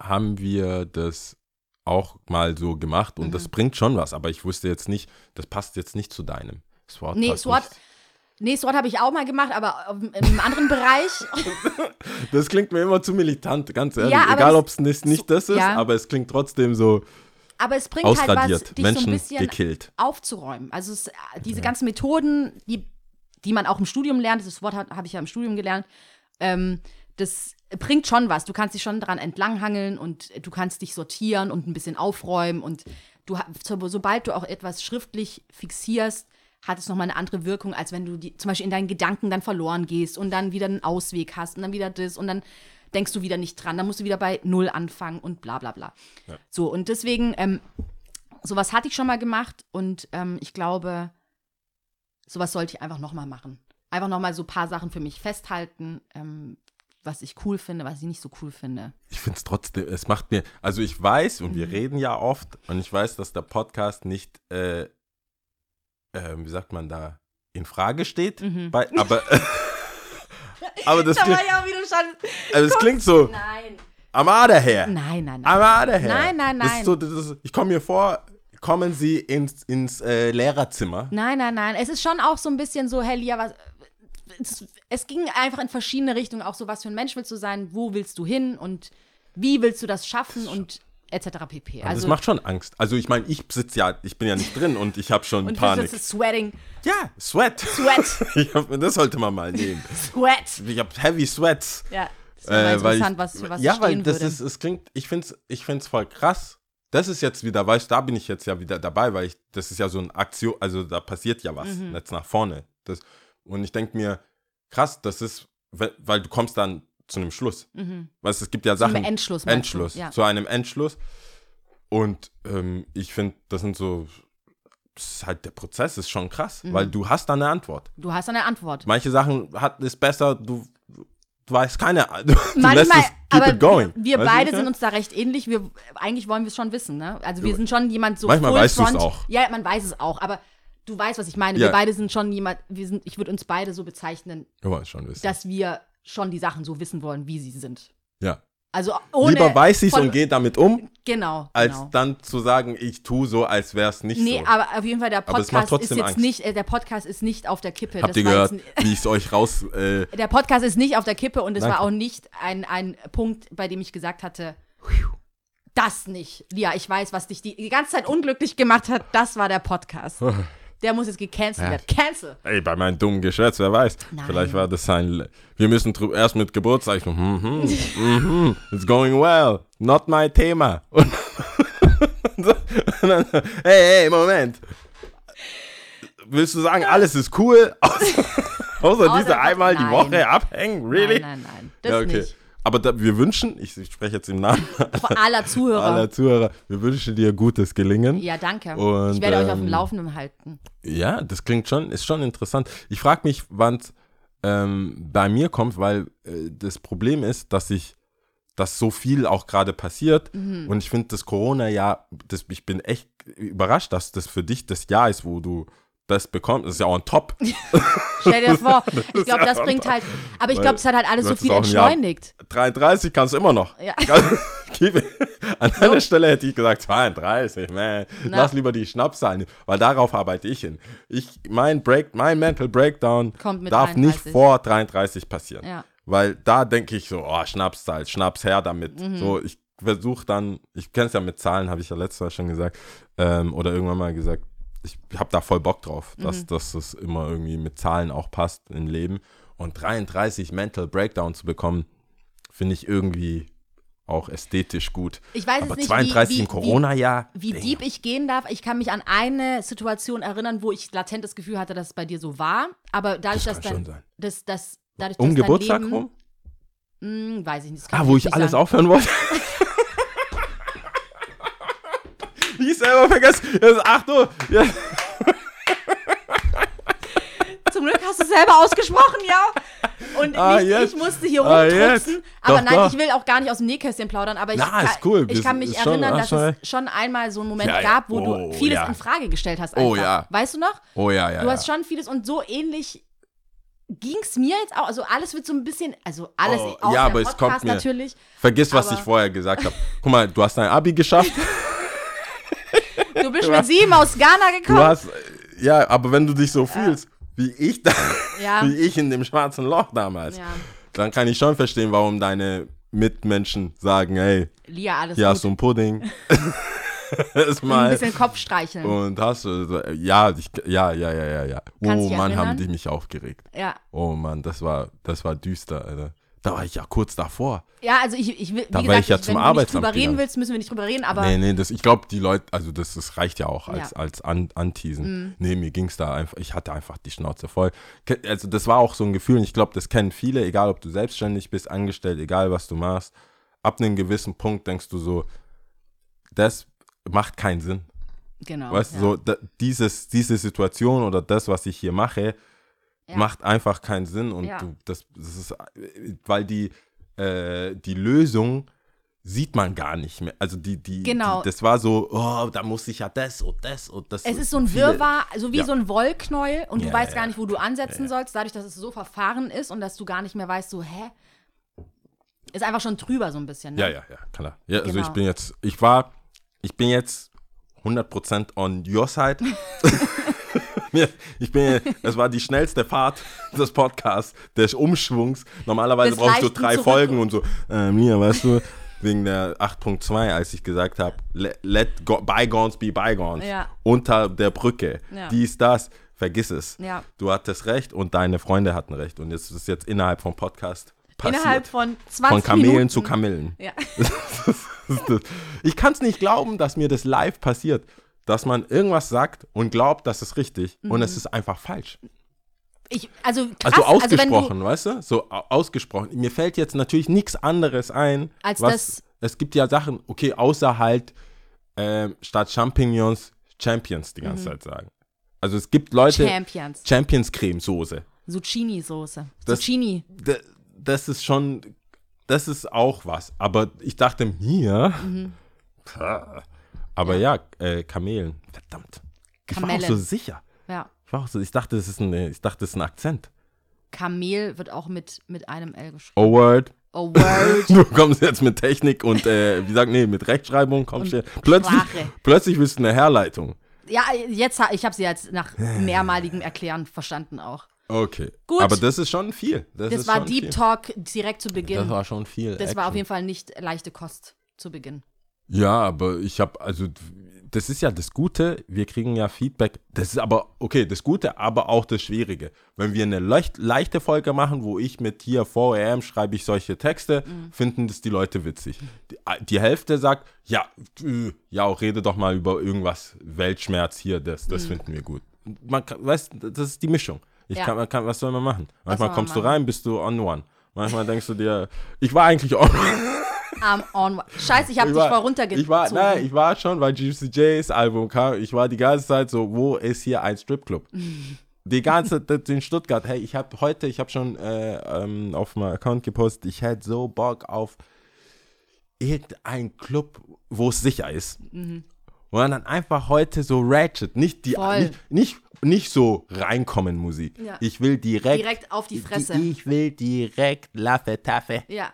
haben wir das auch mal so gemacht und Mhm. das bringt schon was, aber ich wusste jetzt nicht, das passt jetzt nicht zu deinem. SWOT Nee, nicht- nee, SWOT habe ich auch mal gemacht, aber in einem anderen Bereich. Das klingt mir immer zu militant, ganz ehrlich. Ja, Egal, ob es nicht, nicht das ist, ja. aber es klingt trotzdem so Aber es bringt halt was, ausradiert, dich Menschen so ein bisschen gekillt. aufzuräumen. Also es, diese ganzen Methoden, die, die man auch im Studium lernt, das Wort habe ich ja im Studium gelernt, ähm, das bringt schon was. Du kannst dich schon dran entlanghangeln und du kannst dich sortieren und ein bisschen aufräumen. Und du, sobald du auch etwas schriftlich fixierst, hat es nochmal eine andere Wirkung, als wenn du die, zum Beispiel in deinen Gedanken dann verloren gehst und dann wieder einen Ausweg hast und dann wieder das und dann denkst du wieder nicht dran, dann musst du wieder bei Null anfangen und bla bla bla. So, und deswegen, ähm, sowas hatte ich schon mal gemacht und ähm, ich glaube, sowas sollte ich einfach nochmal machen. Einfach nochmal so ein paar Sachen für mich festhalten, ähm, was ich cool finde, was ich nicht so cool finde. Ich finde es trotzdem, es macht mir, also ich weiß und Mhm. wir reden ja oft und ich weiß, dass der Podcast nicht, äh, äh, wie sagt man da, in Frage steht, bei, aber, aber das Mhm. Da klingt, ja also es klingt so, Nein. am Ader her, Nein, nein, nein. am Ader her. Nein, nein, Das nein. so, das ist, ich komme mir vor, kommen Sie ins, ins äh, Lehrerzimmer. Nein, nein, nein. Es ist schon auch so ein bisschen so, hey, Lia, was. Es, es ging einfach in verschiedene Richtungen, auch so, was für ein Mensch willst du sein, wo willst du hin und wie willst du das schaffen und etc. pp. Also, das macht schon Angst. Also ich meine, ich sitze ja, ich bin ja nicht drin und ich habe schon und Panik. das ist Sweating. Ja, Sweat. Sweat. ich hab, das sollte man mal nehmen. Sweat. Ich habe Heavy Sweats. Ja. Das mal Äh, weil interessant, ich, was, was ja, weil das würde. ist, es klingt, ich finde es ich find's voll krass. Das ist jetzt wieder, weißt du, da bin ich jetzt ja wieder dabei, weil ich, das ist ja so eine Aktion, also da passiert ja was, Mhm. jetzt nach vorne. Das, und ich denke mir, krass, das ist, weil, du kommst dann zu einem Schluss. Weißt du, es gibt ja Sachen. Endschluss, meinst du? Endschluss, Ja. zu einem Endschluss. Und ähm, ich finde, das sind so, das ist halt der Prozess ist schon krass, Mhm. weil du hast da eine Antwort. Du hast eine Antwort. Manche Sachen hat, ist besser, du, du weißt keine, du, du Manchmal, es, keep aber it going. wir du, beide sind uns da recht ähnlich. Wir, eigentlich wollen wir es schon wissen, ne? Also wir sind schon jemand so Manchmal weißt du's front. auch. Ja, man weiß es auch, aber du weißt, was ich meine. Ja. Wir beide sind schon jemand, wir sind, ich würde uns beide so bezeichnen, Du dass wir schon die Sachen so wissen wollen, wie sie sind. ja. Also ohne Lieber weiß ich es und gehe damit um, Genau. als genau. dann zu sagen, ich tue so, als wäre es nicht Nee, so. aber auf jeden Fall, der Podcast ist jetzt Angst. nicht, äh, der Podcast ist nicht auf der Kippe. Habt Das ihr gehört, wie ich es euch raus... Äh, Der Podcast ist nicht auf der Kippe und es Danke. war auch nicht ein, ein Punkt, bei dem ich gesagt hatte, das nicht. Lia, ich weiß, was dich die, die ganze Zeit unglücklich gemacht hat. Das war der Podcast. Der muss jetzt gecancelt Ja. werden. Cancel. ey, bei meinem dummen Geschwätz, wer weiß. Nein. Vielleicht war das sein... Wir müssen erst mit Geburtstag... Mhm, mhm, it's going well. Not my Thema. Und, dann, hey, hey, Moment. Willst du sagen, alles ist cool? Außer, außer Außer- diese einmal die Nein. Woche abhängen? Really? Nein, nein, nein. Das ja, okay. nicht. Aber da, wir wünschen, ich, ich spreche jetzt im Namen Vor aller Zuhörer. aller Zuhörer, wir wünschen dir gutes Gelingen. ja, danke. Und, ich werde euch auf dem ähm, Laufenden halten. Ja, das klingt schon, ist schon interessant. Ich frage mich, wann es ähm, bei mir kommt, weil äh, das Problem ist, dass ich, dass so viel auch gerade passiert Mhm. und ich finde das Corona-Jahr, das, ich bin echt überrascht, dass das für dich das Jahr ist, wo du das bekommst. Das ist ja auch ein Top. Stell dir vor, ich glaube, das bringt halt, aber ich glaube, es hat halt alles so viel entschleunigt. 33 kannst du immer noch. Ja. An deiner Stelle hätte ich gesagt 32, man. Na. Lass lieber die Schnapszahlen, weil darauf arbeite ich hin. Ich, mein Break, mein Mental Breakdown darf 33. nicht vor 33 passieren. Ja. Weil da denke ich so, oh, Schnapszahl, Schnaps her damit. Mhm. So, ich versuche dann, ich kenne es ja mit Zahlen, habe ich ja letztes Mal schon gesagt, ähm, oder irgendwann mal gesagt, ich habe da voll Bock drauf, dass, Mhm. dass es immer irgendwie mit Zahlen auch passt im Leben. Und 33 Mental Breakdown zu bekommen, finde ich irgendwie auch ästhetisch gut. Ich weiß Aber es nicht, 32 wie, im wie, Corona-Jahr. Wie damn. deep ich gehen darf. Ich kann mich an eine Situation erinnern, wo ich latent das Gefühl hatte, dass es bei dir so war. Aber dadurch, Das dass dein, das, das, dadurch, Um dass dein Geburtstag Leben, rum? Hm, weiß ich nicht. das Ah, wo ich alles sagen. aufhören wollte. ich selber vergessen. Es ist 8 Uhr. Ja. Zum Glück hast du es selber ausgesprochen, ja. Und Ah, nicht, jetzt. ich musste hier Ah, jetzt. aber Doch, nein, doch. ich will auch gar nicht aus dem Nähkästchen plaudern, aber ich, Na, kann, ist cool. ich kann mich schon- erinnern, ach, dass schon- es schon einmal so einen Moment Ja, gab, wo Oh, du vieles ja. in Frage gestellt hast. Oh, Einfach. ja. Weißt du noch? Oh ja, ja. Du hast schon vieles und so ähnlich ging es mir jetzt auch. Also alles wird so ein bisschen, also alles Oh, ja, aber es kommt Podcast mir- natürlich. Vergiss, was ich vorher gesagt habe. Guck mal, du hast dein Abi geschafft. Du bist mit sieben aus Ghana Du gekommen. hast, ja, aber wenn du dich so fühlst, wie ich da, Ja. wie ich in dem schwarzen Loch damals, Ja. dann kann ich schon verstehen, warum deine Mitmenschen sagen, hey, Lia, alles hier gut. hast du einen Pudding. ist ein mal. bisschen Kopf streicheln. Und hast du, ja, ich, ja, ja, ja, ja, ja. Kannst Oh Mann, erinnern? haben die mich aufgeregt. Ja. Oh Mann, das war, das war düster, Alter. Da war ich ja kurz davor. Ja, also ich, ich will, wie Da gesagt, wär ich ja wenn zum du nicht drüber reden willst, müssen wir nicht drüber reden, aber nee, nee, das, ich glaube, die Leute, also das, das reicht ja auch als, Ja. als An Anteasen. Nee, mir ging es da einfach, ich hatte einfach die Schnauze voll. Also das war auch so ein Gefühl, und ich glaube, das kennen viele, egal ob du selbstständig bist, angestellt, egal was du machst. Ab einem gewissen Punkt denkst du so, das macht keinen Sinn. genau. Weißt du, ja. so da, dieses, diese Situation oder das, was ich hier mache, Ja. macht einfach keinen Sinn und Ja. du, das, das ist, weil die, äh, die Lösung sieht man gar nicht mehr. Also die, die, Genau. die das war so, oh, da muss ich ja das und das und das. Es ist so ein viele- Wirrwarr, so wie Ja. so ein Wollknäuel und du weißt gar nicht, wo du ansetzen sollst, dadurch, dass es so verfahren ist und dass du gar nicht mehr weißt, so, hä? Ist einfach schon drüber so ein bisschen, ne? Ja, ja, ja, klar. Ja, also Genau. ich bin jetzt, ich war, ich bin jetzt 100% on your side. Ich bin, es war die schnellste Fahrt des Podcasts, des Umschwungs. Normalerweise ich so leichten drei Zurück- Folgen und so. Äh, Mia, weißt du, wegen der 8.2, als ich gesagt habe, let, let go, bygones be bygones. Ja. Unter der Brücke. Ja. Dies, das. Vergiss es. Ja. Du hattest recht und deine Freunde hatten recht. Und jetzt ist es jetzt innerhalb vom Podcast passiert. Innerhalb von 20 von Kamelen Minuten. zu Kamelen. Ja. Ich kann es nicht glauben, dass mir das live passiert, dass man irgendwas sagt und glaubt, das ist richtig und Mhm. es ist einfach falsch. Ich, also krass, Also also wenn ausgesprochen, du, weißt du? So au- ausgesprochen. Mir fällt jetzt natürlich nichts anderes ein, Als was das- es gibt ja Sachen, okay, außer halt ähm, statt Champignons Champions die ganze Zeit sagen. Also es gibt Leute Champions, Champions Cremesoße. Zucchini-Soße, Das- Zucchini. D- Das ist schon, das ist auch was. Aber ich dachte mir, Mhm. Aber ja, äh, Kamelen, verdammt. Ich war auch so sicher. Ja. Ich war auch so, ich dachte, das ist ein, ich dachte, das ist ein Akzent. Kamel wird auch mit, mit einem L geschrieben. Oh word. Oh, word. Du kommst jetzt mit Technik und äh, wie sagt, nee, mit Rechtschreibung kommst du. Plötzlich, Sprache. plötzlich bist du eine Herleitung. ja, jetzt, ich habe sie jetzt nach mehrmaligem Erklären verstanden auch. Okay. Gut. Aber das ist schon viel. Das, Das war Deep viel. Talk direkt zu Beginn. Das Das, war schon viel. war auf Action. jeden Fall nicht leichte Kost zu Beginn. Ja, aber ich habe, also, das ist ja das Gute, wir kriegen ja Feedback. Das ist aber, okay, das Gute, aber auch das Schwierige. Wenn wir eine leicht, leichte Folge machen, wo ich mit hier VRM schreibe ich solche Texte, finden das die Leute witzig. Die, die Hälfte sagt, ja, äh, ja, auch rede doch mal über irgendwas, Weltschmerz hier, das, das finden wir gut. Man kann, weißt, das ist die Mischung. Ich Ja. kann, man kann, was soll man machen? Manchmal man kommst du machen? rein, bist du on one. Manchmal denkst du dir, ich war eigentlich on Arm on. Scheiße, ich habe ich dich war, voll runtergezogen. ich war, nein, ich war schon, weil Juicy J's Album kam. Ich war die ganze Zeit so, wo ist hier ein Stripclub? Die ganze Zeit in Stuttgart. Hey, ich habe heute, ich habe schon äh, ähm, auf meinem Account gepostet, ich hätte so Bock auf irgendeinen Club, wo es sicher ist. Und dann einfach heute so Ratchet, nicht die, nicht, nicht, nicht so reinkommen Musik. Ja. Ich will direkt, Direkt auf die Fresse. Ich will direkt Laffe Taffe. ja.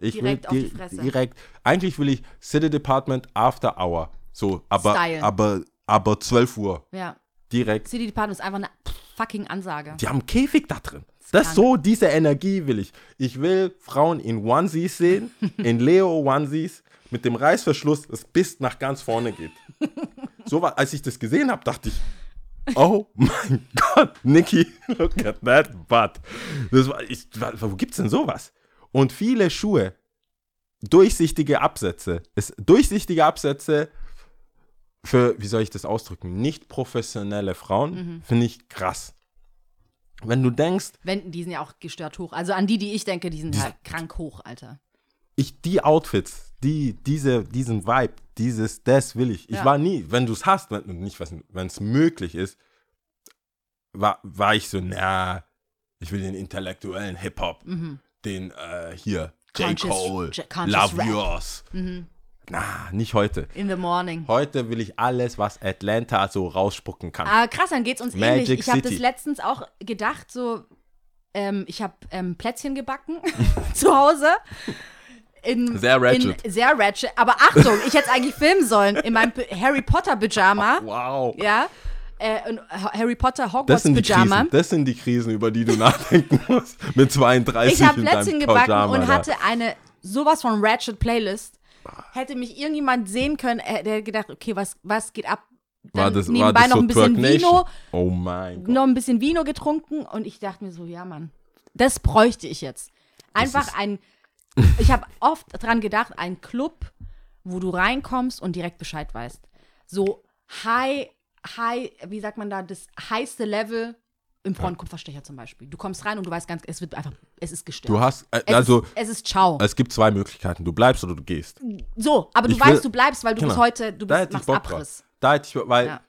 Ich Direkt will auf die Fresse. direkt. Eigentlich will ich City Department After Hour. So, aber, Style. aber, aber 12 Uhr. Ja. Direkt. City Department ist einfach eine fucking Ansage. Die haben einen Käfig da drin. Das krank. so, diese Energie will ich. Ich will Frauen in Onesies sehen, in Leo Onesies, mit dem Reißverschluss, das bis nach ganz vorne geht. So war, als ich das gesehen habe, dachte ich, oh mein Gott, Nikki, look at that butt. Das war, ich, wo gibt's denn sowas? Und viele Schuhe, durchsichtige Absätze, ist, durchsichtige Absätze für, wie soll ich das ausdrücken, nicht professionelle Frauen, finde ich krass. Wenn du denkst, Wenn, die sind ja auch gestört hoch. Also an die, die ich denke, die sind Die- halt krank hoch, Alter. ich die Outfits, die, diese, diesen Vibe, dieses, das will ich. Ich Ja. war nie, wenn du es hast, wenn, nicht wenn es möglich ist, war, war ich so, na, ich will den intellektuellen Hip-Hop, den äh, hier, J. Mhm. Cole, Love Rap. Mhm. Yours. Na, nicht heute. In the morning. Heute will ich alles, was Atlanta so rausspucken kann. Aber krass, dann geht's uns Magic ähnlich. Ich habe das letztens auch gedacht, so, ähm, ich habe ähm, Plätzchen gebacken zu Hause. In, Sehr ratchet. In, sehr ratchet. Aber Achtung, ich hätte es eigentlich filmen sollen. In meinem Harry Potter Pyjama. Wow. Ja. Äh, Harry Potter Das Hogwarts die Pyjama. Krisen, das sind die Krisen, über die du nachdenken musst. Mit 32 Ich habe Plätzchen gebacken Pyjama und hatte eine sowas von Ratchet Playlist. Hätte mich irgendjemand sehen können, äh, der hätte gedacht, okay, was, was geht ab? Dann War das, war nebenbei das noch so ein bisschen? Vino, Oh mein Gott. noch ein bisschen Vino getrunken und ich dachte mir so, ja Mann, das bräuchte ich jetzt. Einfach ein, ich habe oft dran gedacht, ein Club, wo du reinkommst und direkt Bescheid weißt. So high, high, wie sagt man da, das heiße Level im Frauenkupferstecher zum Beispiel. Du kommst rein und du weißt ganz, es wird einfach, es ist gestört. Du hast, äh, es also, ist, es ist ciao. es gibt zwei Möglichkeiten. Du bleibst oder du gehst. so, aber du ich will- weißt, du bleibst, weil du Genau. bist heute, du bist, machst drauf. Abriss. Da hätte ich, weil Ja.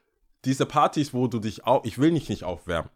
diese Partys, wo du dich auch, ich will mich nicht aufwärmen.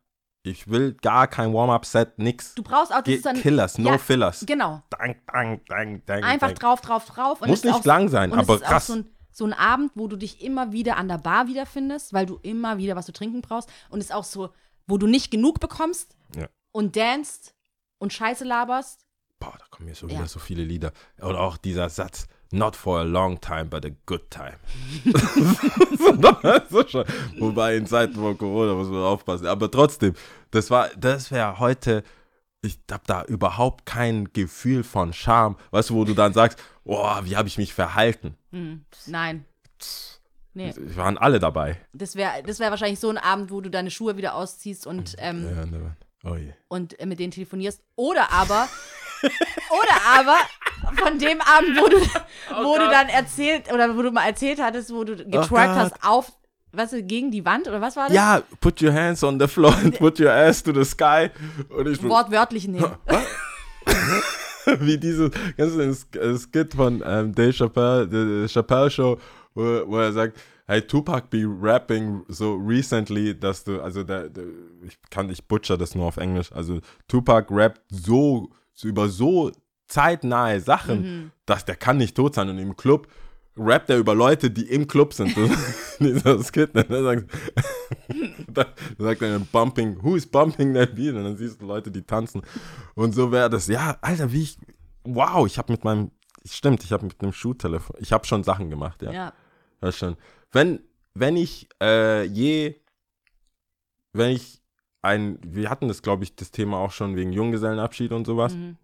Ich will gar kein Warm-Up-Set, nix. Du brauchst auch, das dann, Killers, no ja, Fillers. Genau. Dang, dang, dang, dang, Einfach dang. drauf, drauf, drauf. Und Muss nicht lang sein, aber krass. so ein, so ein Abend, wo du dich immer wieder an der Bar wiederfindest, weil du immer wieder was zu trinken brauchst. Und es ist auch so, wo du nicht genug bekommst Ja. und danst und Scheiße laberst. Boah, da kommen mir so Ja. wieder so viele Lieder. Oder auch dieser Satz, not for a long time, but a good time. so schon. Wobei in Zeiten von Corona muss man aufpassen. Aber trotzdem, das war, das wäre heute, ich habe da überhaupt kein Gefühl von Scham. Weißt du, wo du dann sagst, boah, wie habe ich mich verhalten? Hm, nein. Nee, Wir waren alle dabei. das wäre das wär wahrscheinlich so ein Abend, wo du deine Schuhe wieder ausziehst und, ähm, Ja, ne, oh je. und äh, mit denen telefonierst. Oder aber, oder aber von dem Abend, wo du, wo du dann erzählt, oder wo du mal erzählt hattest, wo du getrackt Gott. hast auf, was, gegen die Wand, oder was war das? Ja, put your hands on the floor and put your ass to the sky. Und ich Wortwörtlich nehmen. wie dieses, äh, Skit von ähm, Dave Chappelle, the Chappelle Show, wo, wo er sagt, hey, Tupac be rapping so recently, dass du, also der, der, ich kann, ich butcher das nur auf Englisch, also Tupac rappt so, so über so zeitnahe Sachen, dass der kann nicht tot sein und im Club rappt er über Leute, die im Club sind. Dieser Skit, ne? da sagt, da sagt er dann bumping, who is bumping that beat? Und dann siehst du Leute, die tanzen. Und so wäre das, ja, Alter, wie ich, wow, ich habe mit meinem, stimmt, ich habe mit einem Schuhtelefon, ich habe schon Sachen gemacht, ja. Ja. Ja, schon. Wenn, wenn ich äh, je, wenn ich ein, wir hatten das, glaube ich, das Thema auch schon wegen Junggesellenabschied und sowas. Mhm.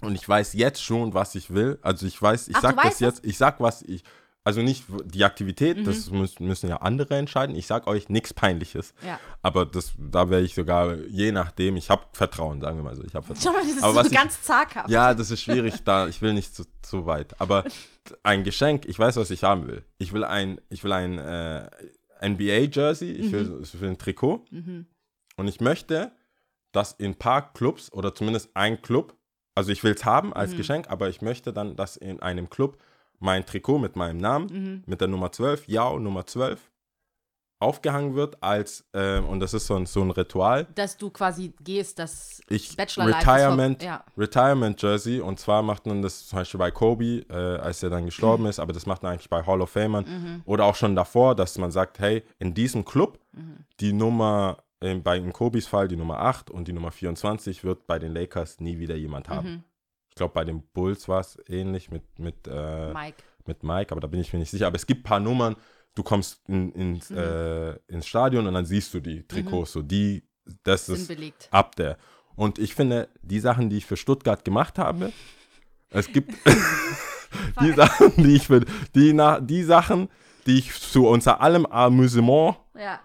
Und ich weiß jetzt schon, was ich will. Also ich weiß, ich Ach, sag das jetzt, ich sag, was ich, also nicht die Aktivität, Mhm. das müssen, müssen ja andere entscheiden. Ich sag euch nichts Peinliches. Ja. Aber das, da wäre ich sogar, je nachdem, ich habe Vertrauen, sagen wir mal so. Ich habe Vertrauen. Schau mal, das ist Aber was so ganz zaghaft. Ja, das ist schwierig, da ich will nicht zu, zu weit. Aber ein Geschenk, ich weiß, was ich haben will. Ich will ein, ich will ein äh, NBA-Jersey, ich, will, ich will ein Trikot. Und ich möchte, dass in ein paar Clubs oder zumindest ein Club, also ich will es haben als Geschenk, aber ich möchte dann, dass in einem Club mein Trikot mit meinem Namen, mit der Nummer 12, Yao Nummer 12, aufgehangen wird als, ähm, und das ist so ein, so ein Ritual, Dass du quasi gehst, das ich Bachelor Retirement, vor, ja. Retirement Jersey und zwar macht man das zum Beispiel bei Kobe, äh, als er dann Mhm. gestorben ist, aber das macht man eigentlich bei Hall of Famern oder auch schon davor, dass man sagt, hey, in diesem Club Mhm. die Nummer, äh, bei in Kobes Fall die Nummer 8 und die Nummer 24 wird bei den Lakers nie wieder jemand haben. Mhm. Ich glaube, bei den Bulls war es ähnlich mit, mit, äh, Mike. mit Mike, aber da bin ich mir nicht sicher. Aber es gibt ein paar Nummern, du kommst in, ins, Mhm. äh, ins Stadion und dann siehst du die Trikots, so die, das Sind ist belegt. ab der. Und ich finde, die Sachen, die ich für Stuttgart gemacht habe, es gibt die Sachen, die ich für, die, die Sachen, die ich zu unser allem Amüsement Ja,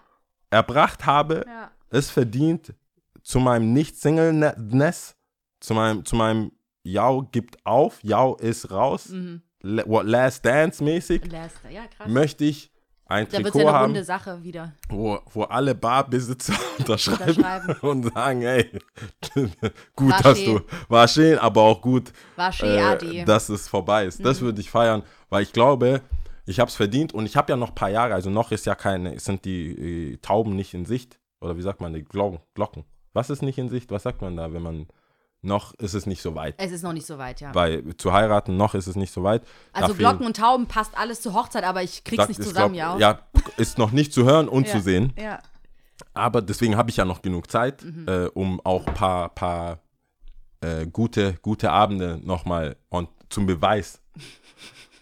erbracht habe, ja. es verdient zu meinem Nicht-Single-Ness, zu meinem, zu meinem Yao gibt auf, Yao ist raus, Mhm. What, Last Dance mäßig, ja, möchte ich ein Da Trikot ja eine haben, Sache wieder. wo, wo alle Barbesitzer unterschreiben, Unterschreiben. und sagen, hey, gut, War dass schön. du, war schön, aber auch gut, War schön, äh, dass es vorbei ist. Mhm. Das würde ich feiern, weil ich glaube, ich habe es verdient und ich habe ja noch ein paar Jahre, also noch ist ja keine, sind die äh, Tauben nicht in Sicht oder wie sagt man, die Glocken, Glocken. Was ist nicht in Sicht? Was sagt man da, wenn man noch ist es nicht so weit? Es ist noch nicht so weit, ja. Bei zu heiraten noch ist es nicht so weit. Also fehlen- Glocken und Tauben passt alles zur Hochzeit, aber ich krieg's sagt- nicht ich zusammen, glaub, ja. Ja, ist noch nicht zu hören und Ja. zu sehen. Ja. Aber deswegen habe ich ja noch genug Zeit, Mhm. äh, um auch ein paar, paar äh, gute, gute Abende nochmal zum Beweis.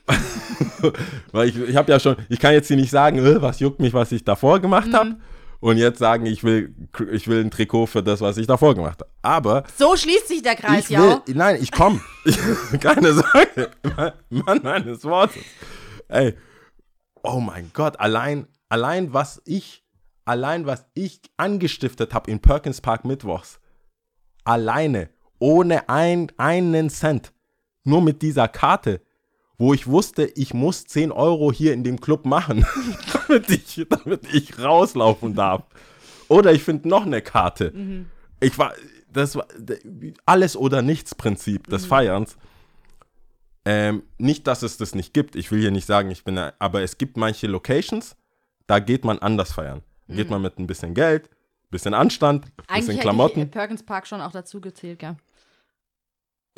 Weil ich, ich habe ja schon, ich kann jetzt hier nicht sagen, äh, was juckt mich, was ich davor gemacht habe. Mhm. Und jetzt sagen, ich will, ich will ein Trikot für das, was ich davor gemacht habe. Aber So schließt sich der Kreis, ja. nein, ich komme. Keine Sorge. Mann meines Wortes. Ey, oh mein Gott, allein, allein was ich, allein was ich angestiftet habe in Perkins Park Mittwochs, alleine, ohne ein, einen Cent. Nur mit dieser Karte, wo ich wusste, ich muss 10 Euro hier in dem Club machen, damit, ich, damit ich rauslaufen darf. Oder ich finde noch eine Karte. Ich war, das war alles oder nichts Prinzip des Feierns. Ähm, nicht, dass es das nicht gibt. Ich will hier nicht sagen, ich bin, da- aber es gibt manche Locations, da geht man anders feiern. Da Geht man mit ein bisschen Geld, bisschen Anstand, bisschen Eigentlich hätte Klamotten ich Perkins Park schon auch dazu gezählt, gell?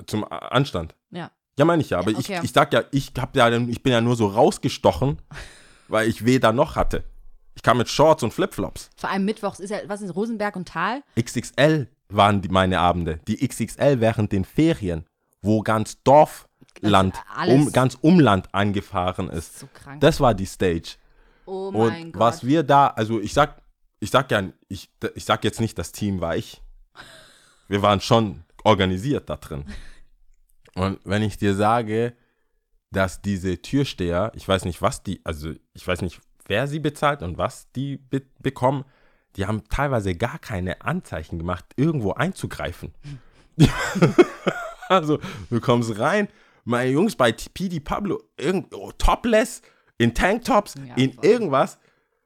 zum Anstand. Ja. Ja, meine ich ja, aber Ja, okay. ich, ich sag ja, ich hab ja, ich bin ja nur so rausgestochen, weil ich weder noch hatte. Ich kam mit Shorts und Flipflops. Vor allem mittwochs ist ja, was ist Rosenberg und Tal? XXL waren die, meine Abende. Die XXL während den Ferien, wo ganz Dorfland, um, ganz Umland angefahren ist. So krank. Das war die Stage. oh Und mein Gott. was wir da, also ich sag, ich sag ja, ich, ich sag jetzt nicht, das Team war ich. Wir waren schon organisiert da drin. Und wenn ich dir sage, dass diese Türsteher, ich weiß nicht, was die, also ich weiß nicht, wer sie bezahlt und was die be bekommen, die haben teilweise gar keine Anzeichen gemacht, irgendwo einzugreifen. also, du kommst rein, meine Jungs bei PD Pablo, irgend, oh, topless, in Tanktops, Ja, in voll. irgendwas,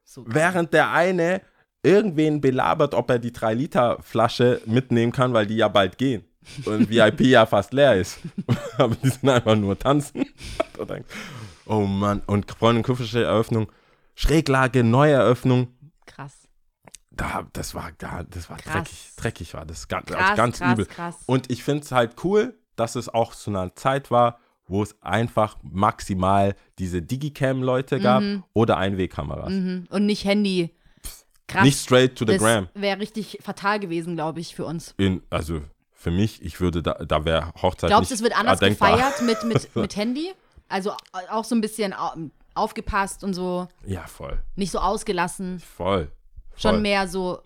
so während der eine irgendwen belabert, ob er die 3-Liter-Flasche mitnehmen kann, weil die ja bald gehen. Und VIP ja fast leer ist. Aber die sind einfach nur tanzen. Oh Mann. Und Freundin Kupfersche Eröffnung, Schräglage, Neueröffnung. krass. Da, das war, da, das war Krass. dreckig. Dreckig war das. Ganz, Krass, ganz krass, übel. krass. Und ich finde es halt cool, dass es auch zu einer Zeit war, wo es einfach maximal diese Digicam-Leute gab oder Einwegkameras. Mhm. Und nicht Handy. Krass. Nicht straight to the das gram. wäre richtig fatal gewesen, glaube ich, für uns. In, also für mich, ich würde da, da wäre Hochzeit Glaubst du, es wird anders erdenkbar. gefeiert mit, mit, mit Handy? Also au- auch so ein bisschen au- aufgepasst und so, Ja, voll. nicht so ausgelassen, Voll. schon voll. mehr so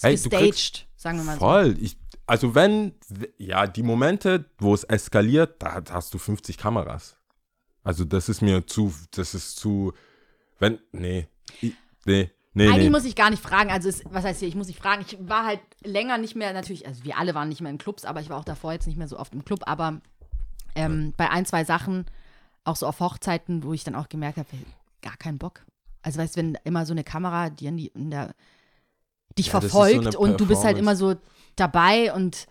Hey, gestaged, sagen wir mal so. Voll. Also wenn, ja, die Momente, wo es eskaliert, da hast du 50 Kameras. Also das ist mir zu, das ist zu, wenn, nee, nee, nee, Eigentlich nee. muss ich gar nicht fragen, also es, was heißt hier, ich muss nicht fragen, ich war halt länger nicht mehr, natürlich, also wir alle waren nicht mehr in Clubs, aber ich war auch davor jetzt nicht mehr so oft im Club, aber ähm, bei ein, zwei Sachen, auch so auf Hochzeiten, wo ich dann auch gemerkt habe, gar keinen Bock. Also weißt du, wenn immer so eine Kamera die in, die, in der, dich Ja, so verfolgt eine und du bist halt immer so dabei und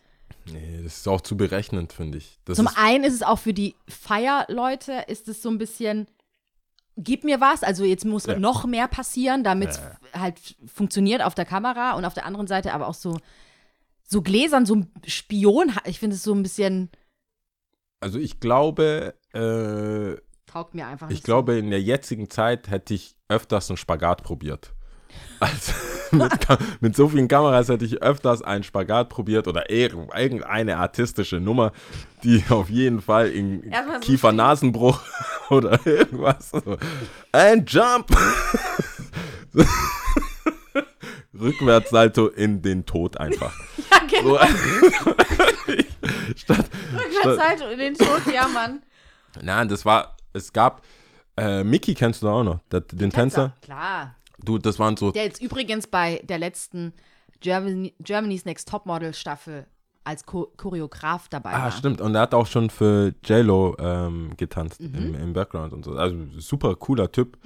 nee, das ist auch zu berechnend, finde ich. Das zum ist, einen ist es auch für die Feierleute, ist es so ein bisschen, gib mir was, also jetzt muss Ja. noch mehr passieren, damit es halt funktioniert auf der Kamera und auf der anderen Seite aber auch so, so gläsern, so ein Spion, ich finde es so ein bisschen, also ich glaube, äh, taugt mir einfach Ich glaube, in der jetzigen Zeit hätte ich öfters einen Spagat probiert. Also mit, mit so vielen Kameras hätte ich öfters einen Spagat probiert oder irgend- irgendeine artistische Nummer, die auf jeden Fall in so Kiefer-Nasenbruch oder irgendwas. So. And jump! Rückwärtssalto in den Tod einfach. Ja, genau. Statt, Rückwärts halt in den Tod, ja, Mann. Nein, das war, es gab, äh, Mickey kennst du auch noch, den Tänzer? Klar. Du, das waren so, Der jetzt übrigens bei der letzten Germany, Germany's Next Topmodel Staffel als Cho Choreograf dabei ah, war. stimmt, und er hat auch schon für J-Lo ähm, getanzt Mhm. im, im Background und so. Also super cooler Typ.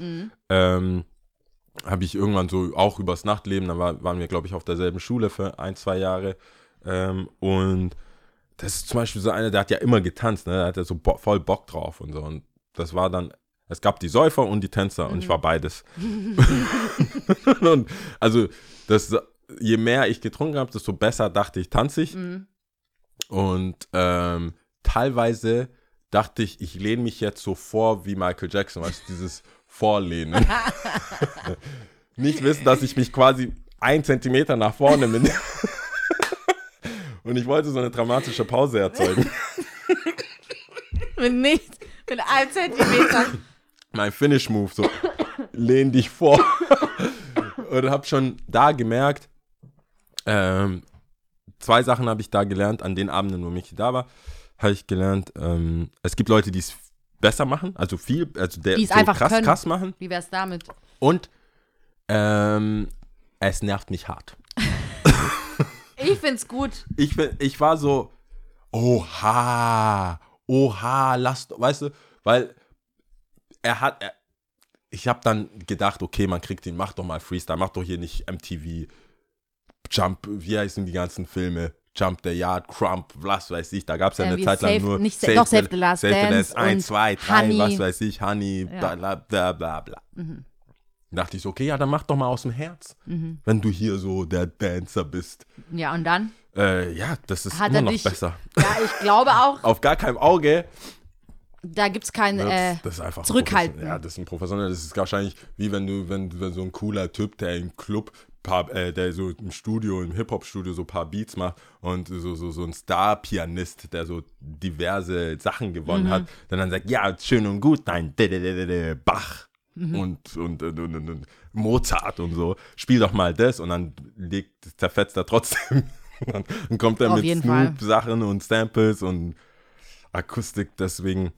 Ähm, Habe ich irgendwann so auch übers Nachtleben, da war, waren wir, glaube ich, auf derselben Schule für ein, zwei Jahre. Ähm, und das ist zum Beispiel so einer, der hat ja immer getanzt, ne? Der hat ja so bo voll Bock drauf und so. Und das war dann, es gab die Säufer und die Tänzer und ich war beides. und also, das, je mehr ich getrunken habe, desto besser dachte ich, tanze ich. Und ähm, teilweise dachte ich, ich lehne mich jetzt so vor wie Michael Jackson, weißt du, dieses Vorlehnen. Nicht wissen, dass ich mich quasi ein Zentimeter nach vorne bin. Und ich wollte so eine dramatische Pause erzeugen. Mit nichts, mit einem Zentimeter. Mein Finish-Move, so lehn dich vor. Und hab schon da gemerkt, ähm, zwei Sachen habe ich da gelernt, an den Abenden, wo Michi da war, habe ich gelernt, ähm, es gibt Leute, die es besser machen, also viel, also der Die es so einfach krass, können. krass machen. Wie wär's damit? Und ähm, es nervt mich hart. Ich find's gut. ich, bin- ich war so, oha, oha, lass, weißt du, weil er hat, er, ich habe dann gedacht, okay, man kriegt ihn, mach doch mal Freestyle, mach doch hier nicht MTV, Jump, wie heißen die ganzen Filme? Jump the Yard, Crump, was weiß ich, da gab es ja eine Zeit lang Save- nur nicht Sa- doch, Save the Last Save Dance Last 1, und 2, 3, Honey. was weiß ich, Honey, Ja. Mhm. bla bla bla bla bla. Dachte ich so, okay, ja, dann mach doch mal aus dem Herz, wenn du hier so der Dancer bist. Ja, und dann Äh, ja, das ist hat immer er noch dich. besser. Ja, ich glaube auch, Auf gar keinem Auge. Da gibt's kein. wird's- Äh, das ist einfach zurückhalten. Ja, das ist ein professioneller. Das ist wahrscheinlich wie wenn du, wenn, wenn so ein cooler Typ, der im Club, paar, äh, der so im Studio, im Hip-Hop-Studio so ein paar Beats macht und so, so, so ein Star-Pianist, der so diverse Sachen gewonnen Mhm. hat, der dann sagt, ja, schön und gut, dein Bach. Mhm. Und, und, und, und, Mozart und so, spiel doch mal das und dann legt, zerfetzt er trotzdem. dann, dann kommt er Auf mit. Snoop-Sachen und Samples und Akustik, deswegen.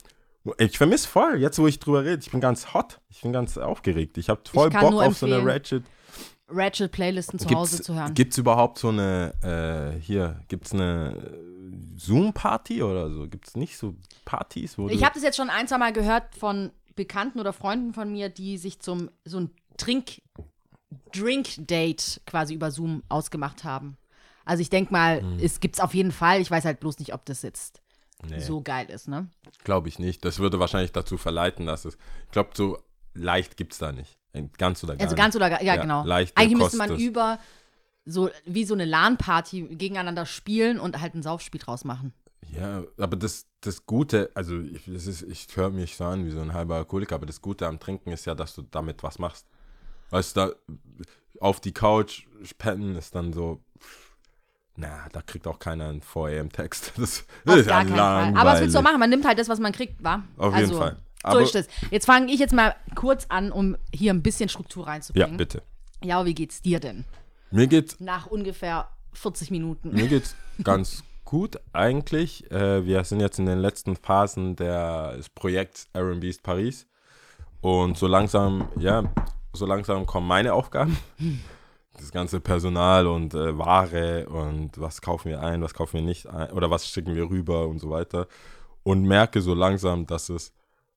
Ich vermisse voll, jetzt wo ich drüber rede, ich bin ganz hot, ich bin ganz aufgeregt. Ich habe voll kann Bock auf so eine Ratchet. Ratchet-Playlisten zu Hause zu hören. Gibt es überhaupt so eine, äh, hier, gibt es eine äh, Zoom-Party oder so? Gibt es nicht so Partys, wo Ich habe das jetzt schon ein, zwei Mal gehört von Bekannten oder Freunden von mir, die sich zum so ein Trink Drink-Date quasi über Zoom ausgemacht haben. Also ich denke mal, es gibt's auf jeden Fall. Ich weiß halt bloß nicht, ob das jetzt Nee, so geil ist, ne? glaube ich nicht. Das würde wahrscheinlich dazu verleiten, dass es. Ich glaube, so leicht gibt es da nicht. Ganz oder gar Also ganz nicht. oder gar, ja, Ja, genau. leichte Eigentlich müsste man über so wie so eine LAN-Party gegeneinander spielen und halt ein Saufspiel draus machen. Ja, aber das, das Gute, also ich, das ist, ich höre mich so an wie so ein halber Alkoholiker, aber das Gute am Trinken ist ja, dass du damit was machst. Weißt du, da auf die Couch pennen ist dann so, na, da kriegt auch keiner einen 4 am-Text. Das, das Auf ist gar ja. Aber was willst du machen? Man nimmt halt das, was man kriegt, wa? Auf also, jeden Fall. So Aber- ist es. Jetzt fange ich jetzt mal kurz an, um hier ein bisschen Struktur Ja, reinzubringen. bitte. Ja, wie geht's dir denn? Mir geht's, Nach ungefähr 40 Minuten. mir geht's ganz gut eigentlich. Äh, wir sind jetzt in den letzten Phasen der, des Projekts Aaron Beast Paris. Und so langsam, ja, so langsam kommen meine Aufgaben. Das ganze Personal und äh, Ware und was kaufen wir ein, was kaufen wir nicht ein oder was schicken wir rüber und so weiter. Und merke so langsam, dass es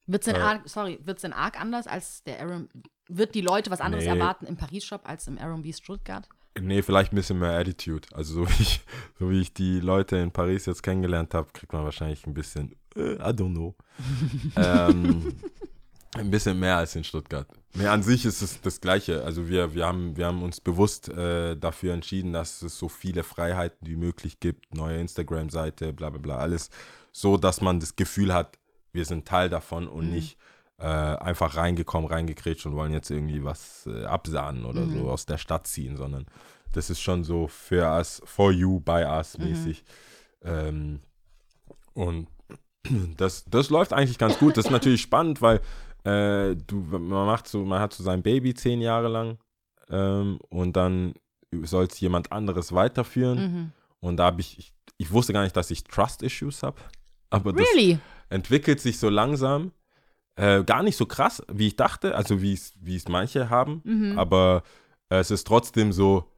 Wird's Äh. denn arg, sorry, wird's denn arg anders als der Aaron? Wird die Leute was anderes Nee. erwarten im Paris-Shop als im Aaron B. Stuttgart? Nee, vielleicht ein bisschen mehr Attitude. Also so wie ich, so wie ich die Leute in Paris jetzt kennengelernt habe, kriegt man wahrscheinlich ein bisschen, äh, I don't know. ähm, ein bisschen mehr als in Stuttgart. Nee, an sich ist es das Gleiche. Also wir, wir, haben, wir haben uns bewusst äh, dafür entschieden, dass es so viele Freiheiten wie möglich gibt. Neue Instagram-Seite, bla bla bla, alles so, dass man das Gefühl hat, wir sind Teil davon und nicht äh, einfach reingekommen, reingekrätscht und wollen jetzt irgendwie was äh, absahnen oder so aus der Stadt ziehen, sondern das ist schon so für us, for you, by us mäßig. Ähm, und das, das läuft eigentlich ganz gut. Das ist natürlich spannend, weil äh, du, man macht so, man hat so sein Baby zehn Jahre lang ähm, und dann soll es jemand anderes weiterführen. Mhm. Und da habe ich, ich, ich wusste gar nicht, dass ich Trust-Issues habe. Aber das Really? entwickelt sich so langsam. Äh, gar nicht so krass, wie ich dachte, also wie es wie es manche haben. Mhm. Aber äh, es ist trotzdem so,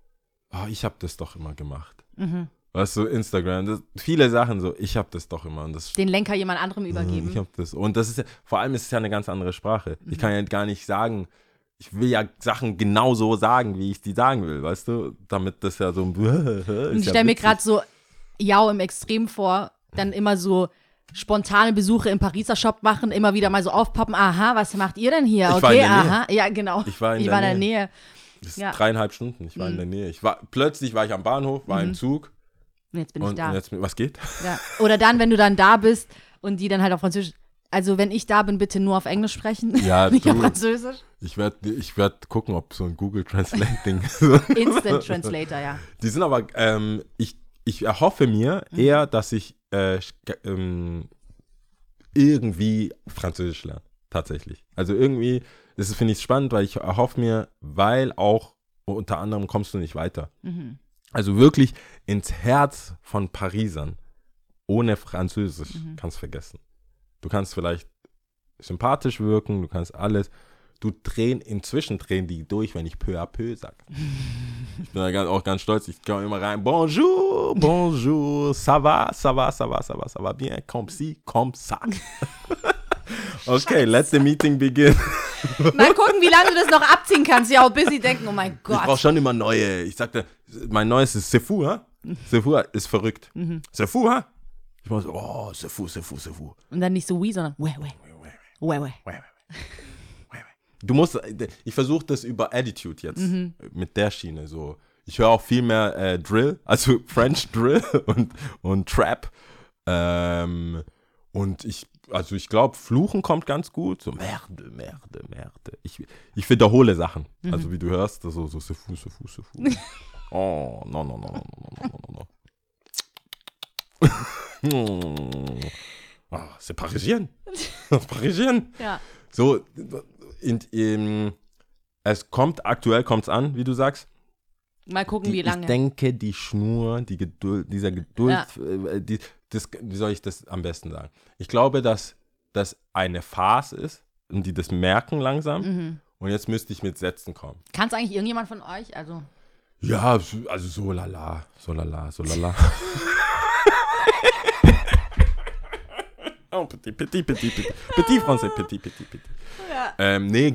ah, ich habe das doch immer gemacht. Mhm. Weißt du, Instagram, das, viele Sachen so, ich habe das doch immer. Und das Den Lenker jemand anderem ich übergeben. hab das. Und das ist ja, vor allem ist es ja eine ganz andere Sprache. Ich kann ja gar nicht sagen, ich will ja Sachen genau so sagen, wie ich die sagen will, weißt du? Damit das ja so ein. Und ich stelle mir gerade so Jau im Extrem vor, dann immer so spontane Besuche im Pariser Shop machen, immer wieder mal so aufpoppen, aha, was macht ihr denn hier? Ich okay, aha, ja, genau. Ich war in ich der war in der Nähe. Nähe. Das ist Ja. dreieinhalb Stunden. Ich war in der Nähe. Ich war, plötzlich war ich am Bahnhof, war im Zug Und jetzt bin ich und, da. und jetzt, was geht? Ja. Oder dann, wenn du dann da bist und die dann halt auf Französisch. Also, wenn ich da bin, bitte nur auf Englisch sprechen. Ja, nicht auf du. Französisch. Ich werde ich werd gucken, ob so ein Google Translate-Ding. Instant Translator, ja. Die sind aber, ähm, ich, ich erhoffe mir Mhm. eher, dass ich äh, ähm, irgendwie Französisch lerne. Tatsächlich. Also irgendwie, das finde ich spannend, weil ich erhoffe mir, weil auch unter anderem kommst du nicht weiter. Mhm. Also wirklich ins Herz von Parisern. Ohne Französisch Mhm. kannst vergessen. Du kannst vielleicht sympathisch wirken, du kannst alles. du drehen, inzwischen drehen die durch, wenn ich peu à peu sage. Ich bin da ganz, auch ganz stolz, ich komme immer rein, bonjour, bonjour, ça va, ça va, ça va, ça va, ça va bien, comme si, comme ça. Okay, let the meeting begin. Mal gucken, wie lange du das noch abziehen kannst. Ja, bis sie denken, oh mein Ich brauche Gott. schon immer neue. Ich sagte, mein neues ist Sefu, ha? Sefu ist verrückt. Sefu, ha? Ich mach so, oh, Sefu, Sefu, Sefu. Und dann nicht so wie, sondern weh, weh, weh, weh. Du musst, ich versuche das über Attitude jetzt, mit der Schiene so. Ich höre auch viel mehr äh, Drill, also French Drill und, und Trap. Ähm, und ich, also ich glaube, Fluchen kommt ganz gut. So Merde, Merde, Merde. Ich, ich wiederhole Sachen. Also wie du hörst, so, so Sefu, Sefu, Sefu. Oh, no, no, no, no, no, no, no, no, no. Ah, c'est parisien. parisien. Ja. So, in, in, es kommt, aktuell kommt es an, wie du sagst. Mal gucken, Die, wie lange. Ich denke, die Schnur, die Geduld, dieser Geduld, äh, die, das, wie soll ich das am besten sagen? Ich glaube, dass das eine Phase ist und die das merken langsam. Mhm. Und jetzt müsste ich mit Sätzen kommen. Kann es eigentlich irgendjemand von euch? Also, Ja, also so lala, so lala, so lala. oh, petit, petit, petit, petit. Petit Français, petit, petit, petit. Ähm, nee,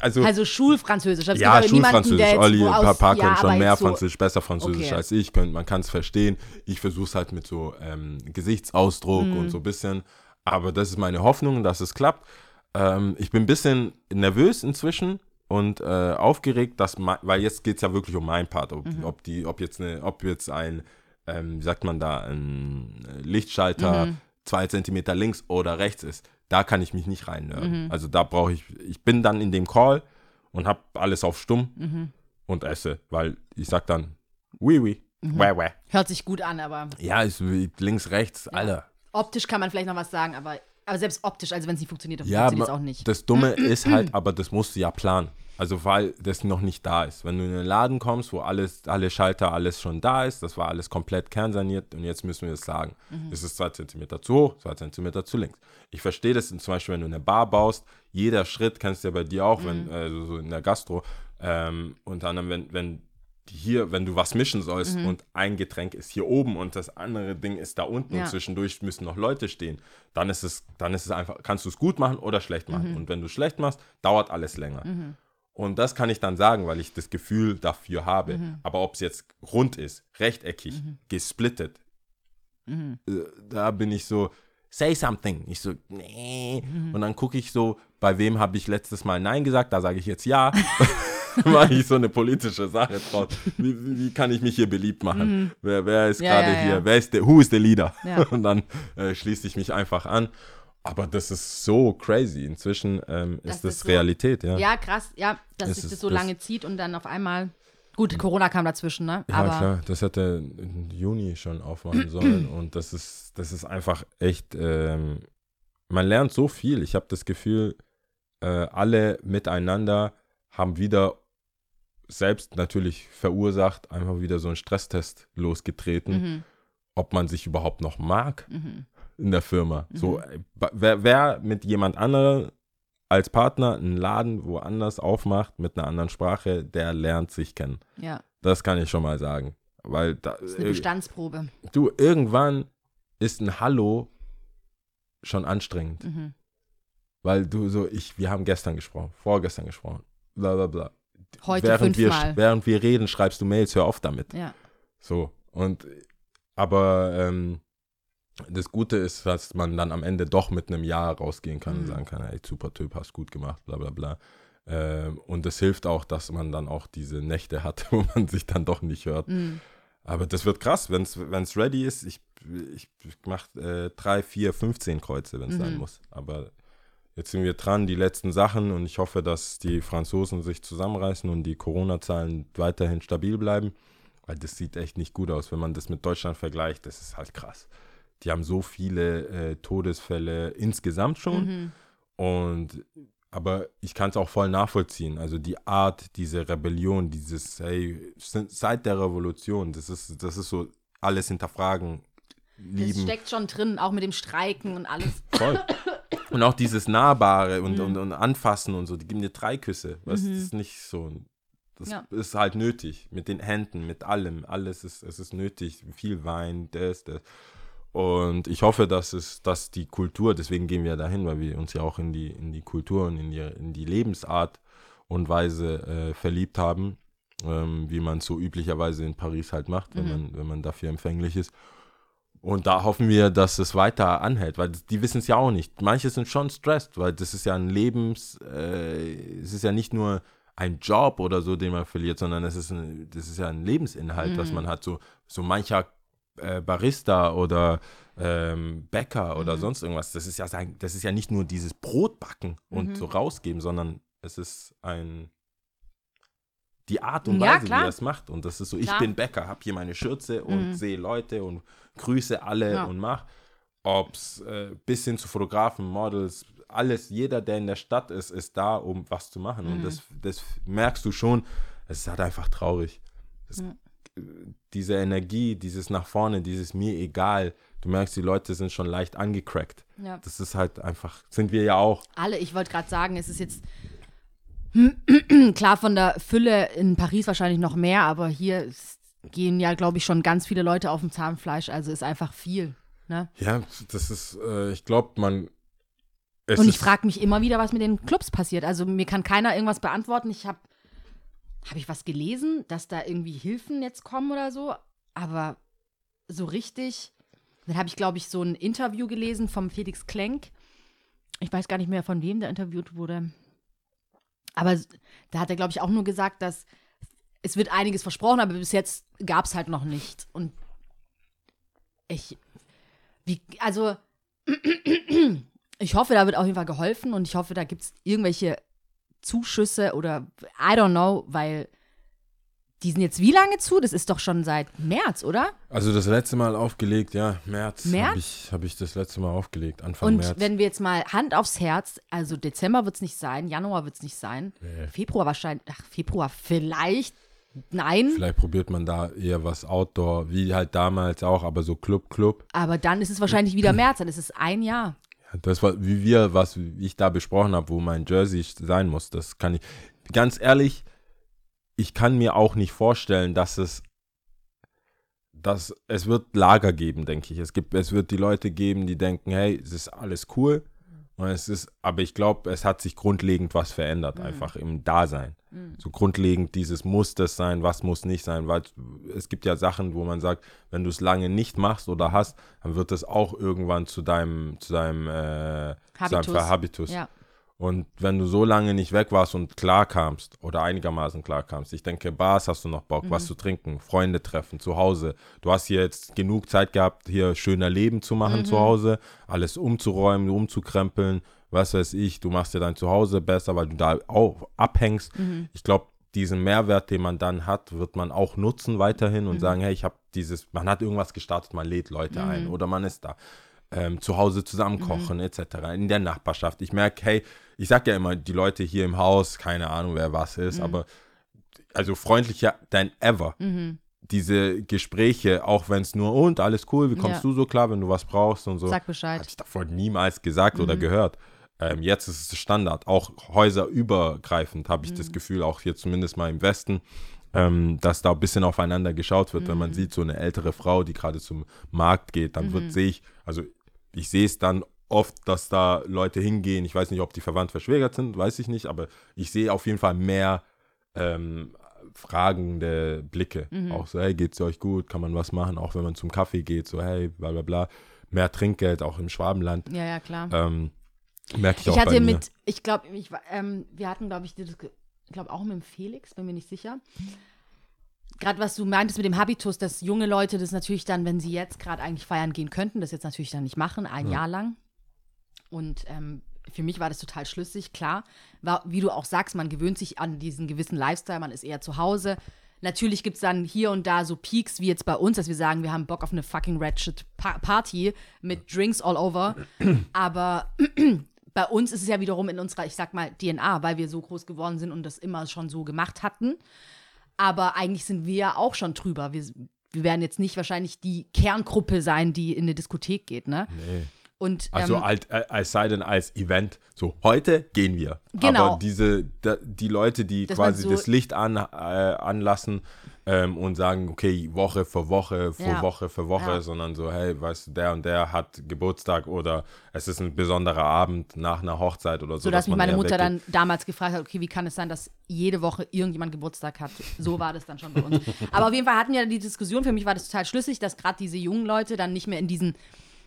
also, also Schulfranzösisch. Ja, Schulfranzösisch. Olli, paar, paar ja, können schon mehr so- Französisch, besser Französisch Okay. als ich. Könnt, man kann es verstehen. Ich versuche es halt mit so ähm, Gesichtsausdruck Mhm. und so ein bisschen. Aber das ist meine Hoffnung, dass es klappt. Ähm, ich bin ein bisschen nervös inzwischen und äh, aufgeregt, dass weil jetzt geht es ja wirklich um meinen Part. Ob, Mhm. ob, die, ob, jetzt, eine, ob jetzt ein, ähm, wie sagt man da, ein Lichtschalter Mhm. Zwei Zentimeter links oder rechts ist. Da kann ich mich nicht reinnörden. Mhm. Also da brauche ich, ich bin dann in dem Call und habe alles auf stumm Mhm. und esse, weil ich sag dann, oui, oui, Mhm. wah, wah. Hört sich gut an, aber Ja, ist links, rechts, Alter. optisch kann man vielleicht noch was sagen, aber, aber selbst optisch, also wenn es nicht funktioniert, dann Ja, funktioniert es auch nicht. das Dumme ist halt, aber das musst du ja planen. Also weil das noch nicht da ist. Wenn du in den Laden kommst, wo alles, alle Schalter, alles schon da ist, das war alles komplett kernsaniert und jetzt müssen wir es sagen. Mhm. Es ist zwei Zentimeter zu hoch, zwei Zentimeter zu links. Ich verstehe das zum Beispiel, wenn du eine Bar baust, jeder Schritt kennst du ja bei dir auch, wenn, Mhm. also so in der Gastro, ähm, unter anderem, wenn, wenn hier, wenn du was mischen sollst Mhm. und ein Getränk ist hier oben und das andere Ding ist da unten Ja. und zwischendurch müssen noch Leute stehen, dann ist es, dann ist es einfach, kannst du es gut machen oder schlecht Mhm. machen. Und wenn du schlecht machst, dauert alles länger. Und das kann ich dann sagen, weil ich das Gefühl dafür habe. Mhm. Aber ob es jetzt rund ist, rechteckig, gesplittet, Mhm. äh, da bin ich so, say something. Ich so, nee. Mhm. Und dann gucke ich so, bei wem habe ich letztes Mal Nein gesagt, da sage ich jetzt Ja. Mache ich so eine politische Sache draus. Wie, wie kann ich mich hier beliebt machen? Wer, wer ist Mhm. Ja, gerade ja, ja. hier? Wer ist der, who is the leader? Und dann äh, schließe ich mich einfach an. Aber das ist so crazy. Inzwischen ähm, Das ist das ist so- Realität, ja. Ja, krass, ja, dass Es sich ist das so das- lange zieht und dann auf einmal. Gut, Corona kam dazwischen, ne? Ja, Aber klar, das hätte im Juni schon aufmachen sollen und das ist, das ist einfach echt, ähm, man lernt so viel. Ich habe das Gefühl, äh, alle miteinander haben wieder selbst natürlich verursacht, einfach wieder so einen Stresstest losgetreten, Mhm, ob man sich überhaupt noch mag mhm. In der Firma. So, äh, wer, wer mit jemand anderem als Partner einen Laden woanders aufmacht mit einer anderen Sprache, der lernt sich kennen. Ja, Das kann ich schon mal sagen. Weil da, das ist eine äh, Bestandsprobe. du, irgendwann ist ein Hallo schon anstrengend. Mhm. Weil du so, ich, wir haben gestern gesprochen, vorgestern gesprochen, bla bla bla. Heute während wir, während wir reden, schreibst du Mails, hör auf damit. Ja. So. Und aber ähm, das Gute ist, dass man dann am Ende doch mit einem Ja rausgehen kann und Mhm. sagen kann, ey, super Typ, hast gut gemacht, bla bla bla. Ähm, und es hilft auch, dass man dann auch diese Nächte hat, wo man sich dann doch nicht hört. Mhm. Aber das wird krass, wenn es ready ist. Ich, ich, mache äh, drei, vier, 15 Kreuze, wenn es sein Mhm. muss. Aber jetzt sind wir dran, die letzten Sachen und ich hoffe, dass die Franzosen sich zusammenreißen und die Corona-Zahlen weiterhin stabil bleiben. Weil das sieht echt nicht gut aus, wenn man das mit Deutschland vergleicht. Das ist halt krass. Die haben so viele äh, Todesfälle insgesamt schon. Mhm. Und aber ich kann es auch voll nachvollziehen. Also die Art, diese Rebellion, dieses, hey, seit der Revolution, das ist, das ist so alles hinterfragen, Das lieben. steckt schon drin, auch mit dem Streiken und alles. Voll. Und auch dieses Nahbare und, Mhm. und, und Anfassen und so, die geben dir drei Küsse. Was das ist nicht so. Das Ja. ist halt nötig. Mit den Händen, mit allem. Alles ist, es ist nötig. Viel Wein, das, das. Und ich hoffe, dass es, dass die Kultur, deswegen gehen wir dahin, weil wir uns ja auch in die, in die Kultur und in die, in die Lebensart und Weise äh, verliebt haben, ähm, wie man es so üblicherweise in Paris halt macht, wenn, man, wenn man dafür empfänglich ist. Und da hoffen wir, dass es weiter anhält, weil die wissen es ja auch nicht. Manche sind schon stressed, weil das ist ja ein Lebens, äh, es ist ja nicht nur ein Job oder so, den man verliert, sondern es ist ein, das ist ja ein Lebensinhalt, was man hat. So, so mancher äh, Barista oder ähm, Bäcker oder sonst irgendwas. Das ist ja sein, das ist ja nicht nur dieses Brotbacken und so rausgeben, sondern es ist ein die Art und Ja, Weise, wie klar. er es macht. Und das ist so, ich Klar. bin Bäcker, hab hier meine Schürze und sehe Leute und grüße alle Ja. und mach. Ob's äh, bis hin zu Fotografen, Models, alles, jeder, der in der Stadt ist, ist da, um was zu machen. Mhm. Und das, das merkst du schon. Es ist halt einfach traurig. Das, Diese Energie, dieses nach vorne, dieses mir egal. Du merkst, die Leute sind schon leicht angecrackt. Ja. Das ist halt einfach, sind wir ja auch. Alle, ich wollte gerade sagen, es ist jetzt klar von der Fülle in Paris wahrscheinlich noch mehr, aber hier gehen ja, glaube ich, schon ganz viele Leute auf dem Zahnfleisch, also ist einfach viel. Ne? Ja, das ist, äh, ich glaube, man. Und ich frage mich immer wieder, was mit den Clubs passiert. Also mir kann keiner irgendwas beantworten. Ich habe habe ich was gelesen, dass da irgendwie Hilfen jetzt kommen oder so, aber so richtig. Dann habe ich, glaube ich, so ein Interview gelesen vom Felix Klenk. Ich weiß gar nicht mehr, von wem der interviewt wurde. Aber da hat er, glaube ich, auch nur gesagt, dass es wird einiges versprochen, aber bis jetzt gab es halt noch nicht. Und ich, wie, also ich hoffe, da wird auf jeden Fall geholfen und ich hoffe, da gibt es irgendwelche Zuschüsse oder I don't know, weil die sind jetzt wie lange zu? Das ist doch schon seit März, oder? Also das letzte Mal aufgelegt, ja, März. März? Habe ich, hab ich das letzte Mal aufgelegt, Anfang Und März. wenn wir jetzt mal Hand aufs Herz, also Dezember wird es nicht sein, Januar wird es nicht sein, Februar wahrscheinlich, ach, Februar vielleicht, nein, Vielleicht probiert man da eher was Outdoor, wie halt damals auch, aber so Club, Club. aber dann ist es wahrscheinlich wieder März, dann ist es ein Jahr. Das war, wie wir, was ich da besprochen habe, wo mein Jersey sein muss, das kann ich, ganz ehrlich, ich kann mir auch nicht vorstellen, dass es, dass es wird Lager geben, denke ich. Es gibt, es wird die Leute geben, die denken, hey, es ist alles cool. Es ist, aber ich glaube, es hat sich grundlegend was verändert, einfach im Dasein. So grundlegend dieses muss das sein, was muss nicht sein, weil es gibt ja Sachen, wo man sagt, wenn du es lange nicht machst oder hast, dann wird das auch irgendwann zu deinem, zu deinem, äh, zu deinem Habitus. Habitus. Ja. Und wenn du so lange nicht weg warst und klar kamst oder einigermaßen klar kamst, ich denke, Bars hast du noch Bock, was zu trinken, Freunde treffen, zu Hause. Du hast hier jetzt genug Zeit gehabt, hier schöner Leben zu machen zu Hause, alles umzuräumen, umzukrempeln, was weiß ich. Du machst dir dein Zuhause besser, weil du da auch abhängst. Ich glaube, diesen Mehrwert, den man dann hat, wird man auch nutzen weiterhin und sagen, hey, ich habe dieses, man hat irgendwas gestartet, man lädt Leute ein oder man ist da ähm, zu Hause zusammen kochen etc. in der Nachbarschaft. Ich merke, hey, ich sag ja immer, die Leute hier im Haus, keine Ahnung, wer was ist, aber also freundlicher than ever. Diese Gespräche, auch wenn es nur und alles cool, wie kommst Ja. du so klar, wenn du was brauchst und so. Sag Bescheid. Hatte ich davor niemals gesagt oder gehört. Ähm, jetzt ist es Standard, auch häuserübergreifend habe ich das Gefühl, auch hier zumindest mal im Westen, ähm, dass da ein bisschen aufeinander geschaut wird. Wenn man sieht, so eine ältere Frau, die gerade zum Markt geht, dann wird, sehe ich, also ich sehe es dann oft, dass da Leute hingehen. Ich weiß nicht, ob die verwandt verschwägert sind, weiß ich nicht, aber ich sehe auf jeden Fall mehr ähm, fragende Blicke. Auch so, hey, geht's euch gut? Kann man was machen? Auch wenn man zum Kaffee geht, so, hey, bla bla bla. Mehr Trinkgeld, auch im Schwabenland. Ja, ja, klar. Ähm, merke ich, auch Ich hatte bei mir. mit, ich glaube, ähm, wir hatten, glaube ich, ich glaube auch mit dem Felix, bin mir nicht sicher. Gerade was du meintest mit dem Habitus, dass junge Leute das natürlich dann, wenn sie jetzt gerade eigentlich feiern gehen könnten, das jetzt natürlich dann nicht machen, ein Jahr lang. Und ähm, für mich war das total schlüssig, klar. War, wie du auch sagst, man gewöhnt sich an diesen gewissen Lifestyle, man ist eher zu Hause. Natürlich gibt es dann hier und da so Peaks, wie jetzt bei uns, dass wir sagen, wir haben Bock auf eine fucking Ratchet pa Party mit Drinks all over. Aber bei uns ist es ja wiederum in unserer, ich sag mal, DNA, weil wir so groß geworden sind und das immer schon so gemacht hatten. Aber eigentlich sind wir ja auch schon drüber. Wir, wir werden jetzt nicht wahrscheinlich die Kerngruppe sein, die in eine Diskothek geht, ne? Nee. Und Also ähm, als, als sei denn als Event, so heute gehen wir. Genau. Aber diese, die Leute, die quasi so- das Licht an, äh, anlassen ähm, und sagen, okay, Woche für Woche, für Ja. Woche für Woche, Ja. sondern so, hey, weißt du, der und der hat Geburtstag oder es ist ein besonderer Abend nach einer Hochzeit oder so. so dass mich man meine Mutter weggeht. dann damals gefragt hat, okay, wie kann es sein, dass jede Woche irgendjemand Geburtstag hat? So war das dann schon bei uns. Aber auf jeden Fall hatten wir die Diskussion, für mich war das total schlüssig, dass gerade diese jungen Leute dann nicht mehr in diesen,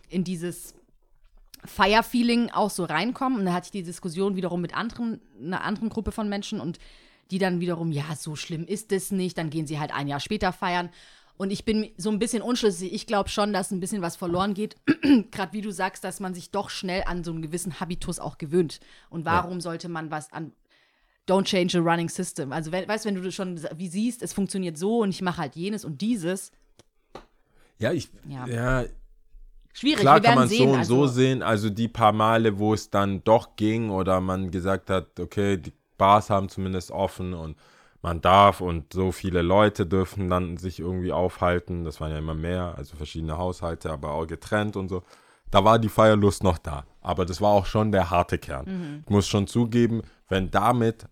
in dieses Feierfeeling auch so reinkommen. Und dann hatte ich die Diskussion wiederum mit anderen, einer anderen Gruppe von Menschen und die dann wiederum, ja, so schlimm ist es nicht, dann gehen sie halt ein Jahr später feiern. Und ich bin so ein bisschen unschlüssig. Ich glaube schon, dass ein bisschen was verloren geht. Gerade wie du sagst, dass man sich doch schnell an so einen gewissen Habitus auch gewöhnt. Und warum sollte man was an Don't change a running system. Also, wenn, weißt du, wenn du das schon wie siehst, es funktioniert so und ich mache halt jenes und dieses. Ja, ich, Ja. ja, Schwierig, Klar wir kann man sehen. so und also, so sehen. Also die paar Male, wo es dann doch ging oder man gesagt hat, okay, die Bars haben zumindest offen und man darf und so viele Leute dürfen dann sich irgendwie aufhalten. Das waren ja immer mehr, also verschiedene Haushalte, aber auch getrennt und so. Da war die Feierlust noch da. Aber das war auch schon der harte Kern. Ich muss schon zugeben, wenn damit,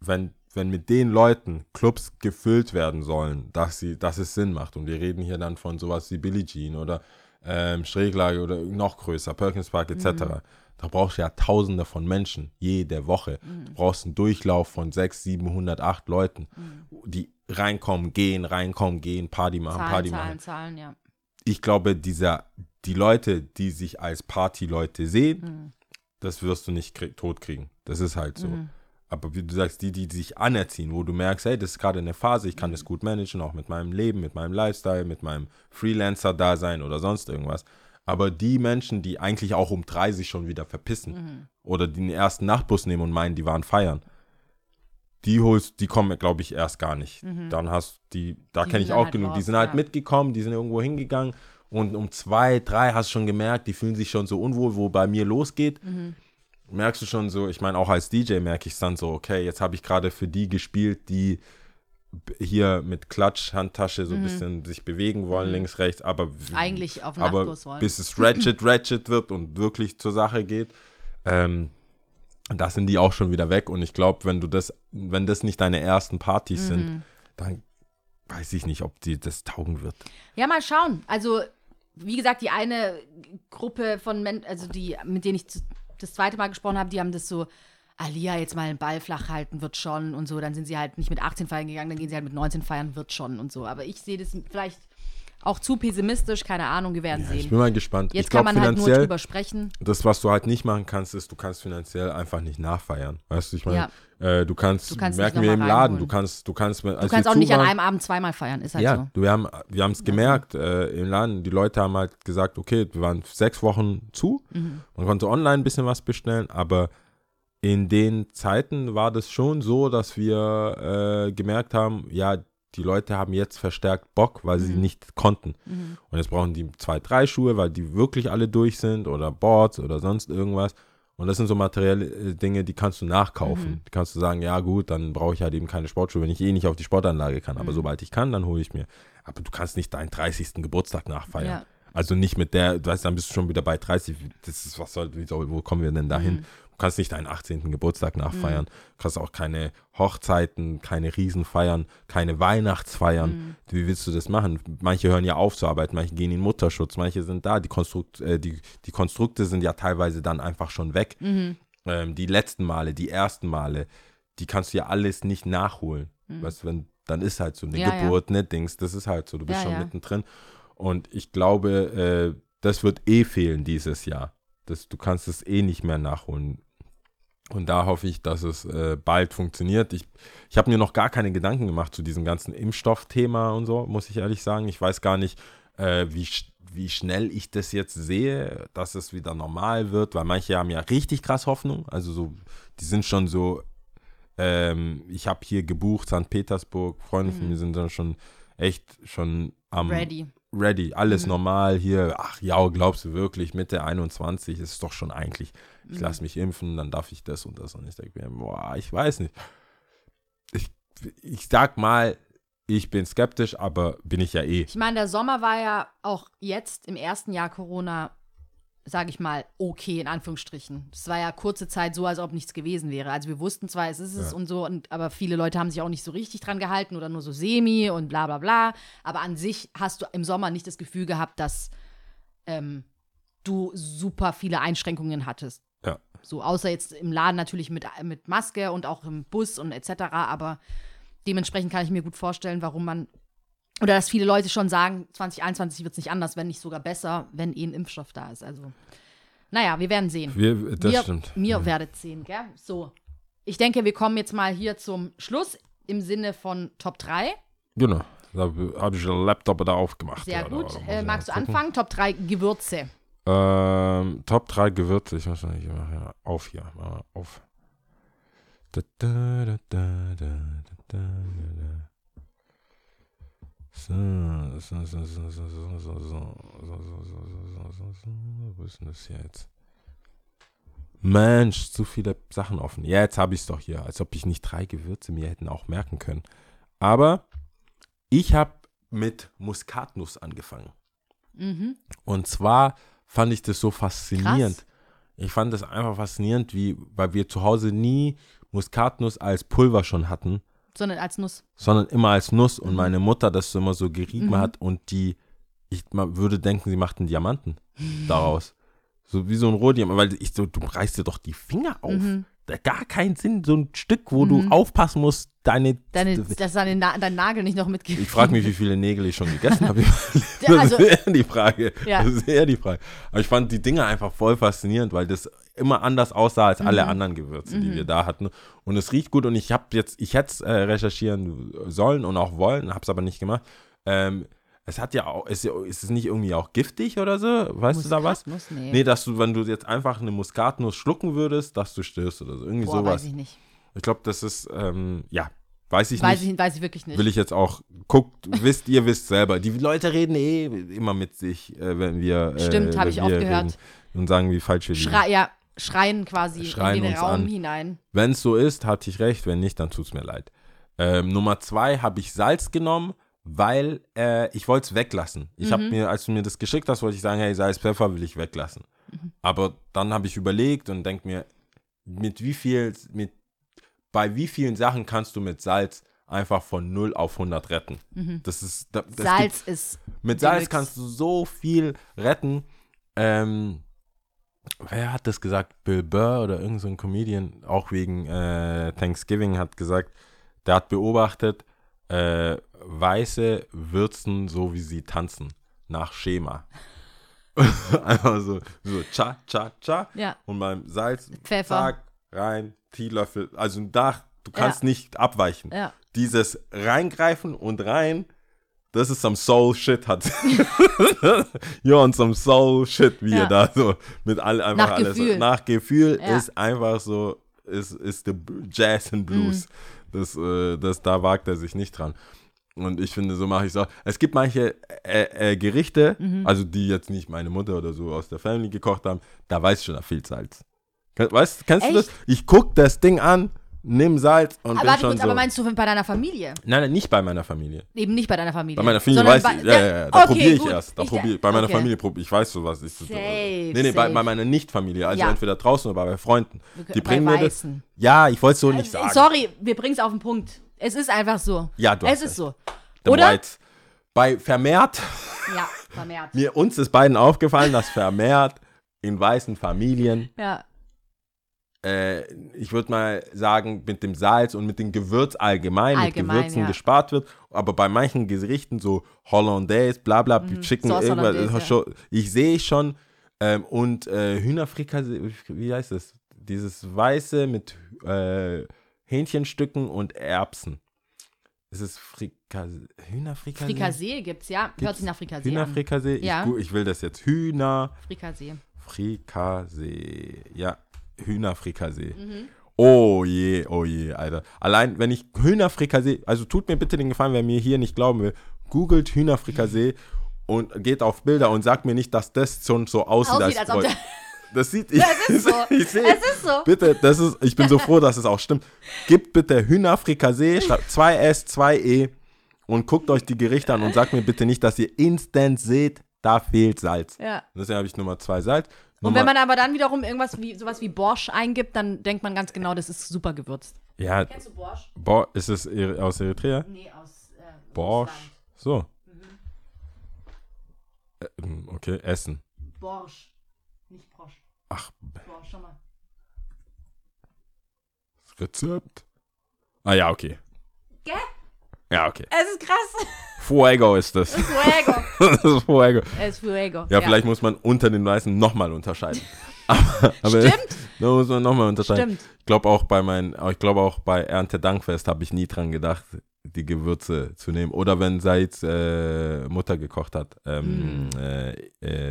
wenn, wenn mit den Leuten Clubs gefüllt werden sollen, dass, sie, dass es Sinn macht. Und wir reden hier dann von sowas wie Billie Jean oder ähm, Schräglage oder noch größer, Perkins Park etc. Da brauchst du ja Tausende von Menschen jede Woche. Du brauchst einen Durchlauf von 600, 700, 8 Leuten, die reinkommen, gehen, reinkommen, gehen, Party machen, Zahlen, Party Zahlen, machen. Zahlen, ja. Ich glaube, dieser, die Leute, die sich als Partyleute sehen, Mhm. das wirst du nicht krieg tot kriegen. Das ist halt so. Aber wie du sagst, die, die sich anerziehen, wo du merkst, hey, das ist gerade eine Phase, ich kann das gut managen, auch mit meinem Leben, mit meinem Lifestyle, mit meinem Freelancer-Dasein oder sonst irgendwas. Aber die Menschen, die eigentlich auch um 30 schon wieder verpissen oder die den ersten Nachtbus nehmen und meinen, die waren feiern, die holst, die kommen, glaube ich, erst gar nicht. Dann hast die, da Die kenne ich auch halt genug. Die lost, sind halt ja. mitgekommen, die sind irgendwo hingegangen und um zwei, drei hast du schon gemerkt, die fühlen sich schon so unwohl, wo bei mir losgeht. Merkst du schon so, ich meine, auch als DJ merke ich es dann so, okay, jetzt habe ich gerade für die gespielt, die hier mit Klatsch, Handtasche so ein bisschen sich bewegen wollen, links, rechts, aber Eigentlich auf aber Nachtbus wollen. bis es ratchet, ratchet wird und wirklich zur Sache geht, ähm, da sind die auch schon wieder weg. Und ich glaube, wenn du das, wenn das nicht deine ersten Partys Mhm. sind, dann weiß ich nicht, ob dir das taugen wird. Ja, mal schauen. Also, wie gesagt, die eine Gruppe von Menschen, also die, mit denen ich das zweite Mal gesprochen habe, die haben das so, Alia, jetzt mal den Ball flach halten, wird schon und so. Dann sind sie halt nicht mit 18 feiern gegangen, dann gehen sie halt mit 19 feiern, wird schon und so. Aber ich sehe das vielleicht auch zu pessimistisch, keine Ahnung, wir werden Ich sehen. bin mal gespannt. Jetzt ich kann glaube man halt nur finanziell, drüber sprechen. das, was du halt nicht machen kannst, ist, du kannst finanziell einfach nicht nachfeiern. Weißt du, ich meine, Ja. äh, du kannst, Du kannst merken wir im Laden, du kannst, du kannst, Du kannst auch nicht an einem Abend zweimal feiern, ist halt ja, so. du, wir haben wir es gemerkt äh, im Laden. Die Leute haben halt gesagt, okay, wir waren sechs Wochen zu. Mhm. Man konnte online ein bisschen was bestellen, aber in den Zeiten war das schon so, dass wir äh, gemerkt haben, ja, die Leute haben jetzt verstärkt Bock, weil Mhm. sie nicht konnten. Und jetzt brauchen die zwei, drei Schuhe, weil die wirklich alle durch sind oder Boards oder sonst irgendwas. Und das sind so materielle äh, Dinge, die kannst du nachkaufen. Mhm. Die kannst du sagen, ja gut, dann brauche ich halt eben keine Sportschuhe, wenn ich eh nicht auf die Sportanlage kann. Mhm. Aber sobald ich kann, dann hole ich mir. Aber du kannst nicht deinen 30. Geburtstag nachfeiern. Ja. Also nicht mit der, du weißt, dann bist du schon wieder bei 30. Das ist, was soll, wie soll, wo kommen wir denn dahin? Mhm. Du kannst nicht deinen 18. Geburtstag nachfeiern. Du kannst auch keine Hochzeiten, keine Riesenfeiern, keine Weihnachtsfeiern. Mhm. Wie willst du das machen? Manche hören ja auf zu arbeiten, manche gehen in Mutterschutz, manche sind da. Die, Konstrukt, äh, die, die Konstrukte sind ja teilweise dann einfach schon weg. Mhm. Ähm, die letzten Male, die ersten Male, die kannst du ja alles nicht nachholen. Weißt du, wenn, dann ist halt so eine Mhm. Ja, ja. Geburt, ne Dings, das ist halt so. Du bist Ja, schon ja. mittendrin. Und ich glaube, äh, das wird eh fehlen dieses Jahr. Das, du kannst es eh nicht mehr nachholen. Und da hoffe ich, dass es äh, bald funktioniert. Ich, ich habe mir noch gar keine Gedanken gemacht zu diesem ganzen Impfstoffthema und so, muss ich ehrlich sagen. Ich weiß gar nicht, äh, wie, wie schnell ich das jetzt sehe, dass es wieder normal wird, weil manche haben ja richtig krass Hoffnung. Also so, die sind schon so, ähm, ich habe hier gebucht, St. Petersburg, Freunde von mir sind dann schon echt schon am Ready. Ready, alles Mhm. normal hier. Ach ja, glaubst du wirklich, Mitte 21 ist doch schon eigentlich, ich Mhm. lasse mich impfen, dann darf ich das und das. Und ich denke mir, boah, ich weiß nicht. Ich, ich sag mal, ich bin skeptisch, aber bin ich ja eh. Ich meine, der Sommer war ja auch jetzt im ersten Jahr Corona sage ich mal, okay, in Anführungsstrichen. Es war ja kurze Zeit so, als ob nichts gewesen wäre. Also wir wussten zwar, es ist es Ja. und so, und, aber viele Leute haben sich auch nicht so richtig dran gehalten oder nur so semi und bla bla bla. Aber an sich hast du im Sommer nicht das Gefühl gehabt, dass ähm, du super viele Einschränkungen hattest. Ja. So, außer jetzt im Laden natürlich mit, mit Maske und auch im Bus und etc. Aber dementsprechend kann ich mir gut vorstellen, warum man, oder dass viele Leute schon sagen, 2021 wird es nicht anders, wenn nicht sogar besser, wenn eh ein Impfstoff da ist. Also, naja, wir werden sehen. Wir, das mir, stimmt. Mir werdet sehen, gell? So. Ich denke, wir kommen jetzt mal hier zum Schluss im Sinne von Top 3. Genau. Da habe ich den Laptop da aufgemacht. Sehr ja, da gut. muss ich Äh, magst du gucken. anfangen? Top 3 Gewürze. Ähm, Top 3 Gewürze. Ich muss mal hier, ja, auf hier. Auf. Da, da, da, da, da, da, da, da. So, so, so, so, so, so, so, so, so, so, so, so, so. Wo ist denn das hier jetzt? Mensch, zu viele Sachen offen. Ja, jetzt habe ich es doch hier, als ob ich nicht drei Gewürze mir hätten auch merken können. Aber ich habe mit Muskatnuss angefangen. Mhm. Und zwar fand ich das so faszinierend. Ich fand das einfach faszinierend, wie, weil wir zu Hause nie Muskatnuss als Pulver schon hatten, Sondern als Nuss. sondern immer als Nuss und Mhm. meine Mutter das immer so gerieben Mhm. hat und die, ich man würde denken, sie macht einen Diamanten daraus. So wie so ein Rohdiamant, weil ich so, du reißt dir doch die Finger auf. Mhm. Da gar keinen Sinn, so ein Stück, wo Mhm. du aufpassen musst, deine. Deine, dass deine Na dein Nagel nicht noch mitgeht. ich frage mich, wie viele Nägel ich schon gegessen habe. Ja, also- das ist eher die Frage. Ja. Das ist eher die Frage. Aber ich fand die Dinge einfach voll faszinierend, weil das immer anders aussah als alle Mhm. anderen Gewürze, die wir da hatten. Und es riecht gut und ich habe jetzt, ich hätte es äh, recherchieren sollen und auch wollen, habe es aber nicht gemacht. Ähm, es hat ja auch, ist, ist es nicht irgendwie auch giftig oder so? Weißt du da was? Muskatnuss? Nee. Nee, dass du, wenn du jetzt einfach eine Muskatnuss schlucken würdest, dass du stirbst oder so. Irgendwie Boah, sowas. weiß ich nicht. Ich glaube, das ist, ähm, ja, weiß ich Weiß nicht. ich, weiß ich wirklich nicht. Will ich jetzt auch, guckt, wisst, ihr wisst selber. Die Leute reden eh immer mit sich, äh, wenn wir. Äh, Stimmt, hab wenn ich wir gehört. Und sagen, wie falsch wir liegen. Schrei, ja, schreien quasi Schreien in den Raum an. hinein. Wenn es so ist, hatte ich recht. Wenn nicht, dann tut es mir leid. Ähm, Nummer zwei habe ich Salz genommen, weil äh, ich wollte es weglassen. Ich Mhm. habe mir, als du mir das geschickt hast, wollte ich sagen, hey, Salz, Pfeffer will ich weglassen. Mhm. Aber dann habe ich überlegt und denke mir, mit wie viel, mit, bei wie vielen Sachen kannst du mit Salz einfach von 0 auf 100 retten? Das ist, da- das gibt Salz ist. mit Salz kannst du so viel retten. Ähm, wer hat das gesagt? Bill Burr oder irgendein so ein Comedian, auch wegen äh, Thanksgiving, hat gesagt, der hat beobachtet, äh, Weiße würzen so, wie sie tanzen, nach Schema. Einfach so, so, cha, cha, cha. Ja. Und beim Salz, Pfeffer. zack, rein, Teelöffel. Also da, du kannst nicht abweichen Ja. dieses Reingreifen und rein, das ist some Soul Shit hat. ja, und some Soul Shit, wie Ja. ihr da so mit all, einfach Nach alles. Gefühl. Nach Gefühl Ja. ist einfach so, ist, ist der Jazz and Blues. Mhm. Das, äh, das, da wagt er sich nicht dran. Und ich finde, so mache ich es auch. Es gibt manche äh, äh, Gerichte, Mhm. also die jetzt nicht meine Mutter oder so aus der Family gekocht haben, da weiß ich schon, da fehlt Salz. Weißt, kennst du Echt? das? Ich guck das Ding an, nimm Salz und Aber, bin warte schon kurz, so. aber meinst du bei deiner Familie? Nein, nein, nicht bei meiner Familie. Eben nicht bei deiner Familie. Bei meiner Familie sondern weiß ich, ja, ja, ja, da Okay, probiere ich gut. erst. Da Ich- probier, bei meiner okay. Familie probiere ich, weiß so was ist. Safe, nee, nee, bei, safe. bei meiner Nicht-Familie, also Ja. entweder draußen oder bei Freunden. Die bei bringen mir das. Ja, ich wollte es so nicht Äh, sagen. Sorry, wir bringen es auf den Punkt. Es ist einfach so. Ja, du Es ist so. The Oder? Whites. Bei vermehrt, Ja, vermehrt. mir uns ist beiden aufgefallen, dass vermehrt in weißen Familien, Ja. Äh, ich würde mal sagen, mit dem Salz und mit dem Gewürz allgemein, Allgemein, mit Gewürzen ja. gespart wird. Aber bei manchen Gerichten, so Hollandaise, bla bla, Chicken, Mhm. Sauce irgendwas, ist schon, ich sehe schon, ähm, und äh, Hühnerfrikassee, wie heißt das? Dieses Weiße mit äh, Hähnchenstücken und Erbsen. Ist es Frikassee? Hühnerfrikassee? Frikassee gibt's, ja. Hört Gibt's sich nach Frikassee an. Hühnerfrikassee? Ja. Ich, gu- ich will das jetzt. Hühner. Frikassee. Frikassee. Ja, Hühnerfrikassee. Mhm. Oh je, oh je, Alter. Allein, wenn ich Hühnerfrikassee, also tut mir bitte den Gefallen, wer mir hier nicht glauben will, googelt Hühnerfrikassee und geht auf Bilder und sagt mir nicht, dass das schon so aussieht, Aussieht, als ob Bräu- der- Das sieht, ich, Es ist so. ich sehe. Es ist so. Bitte, das ist, ich bin so froh, dass es auch stimmt. Gebt bitte Hühnerfrikassee, schreibt 2S, 2E und guckt euch die Gerichte an und sagt mir bitte nicht, dass ihr instant seht, da fehlt Salz. Ja. Und Deswegen habe ich Nummer zwei Salz. Und wenn man aber dann wiederum irgendwas wie sowas wie Borsch eingibt, dann denkt man ganz genau, das ist super gewürzt. ja, Kennst du Borsch? Bo ist es aus Eritrea? Nee, aus äh, Borsch. Russland. So. Mhm. Äh, okay, Essen. Borsch. Nicht Brosch. Ach, Borsch, schau mal. Rezept. Ah ja, okay. Gell? Ja, okay. Es ist krass. Fuego ist das. Fuego. das ist Fuego. es ist Fuego. Ja, vielleicht muss man unter den Weißen nochmal unterscheiden. Aber, aber Stimmt. Da muss man nochmal unterscheiden. Stimmt. Ich glaube auch bei meinen, ich glaube auch bei Erntedankfest habe ich nie dran gedacht, die Gewürze zu nehmen. Oder wenn Seids äh, Mutter gekocht hat, ähm, Mm. äh,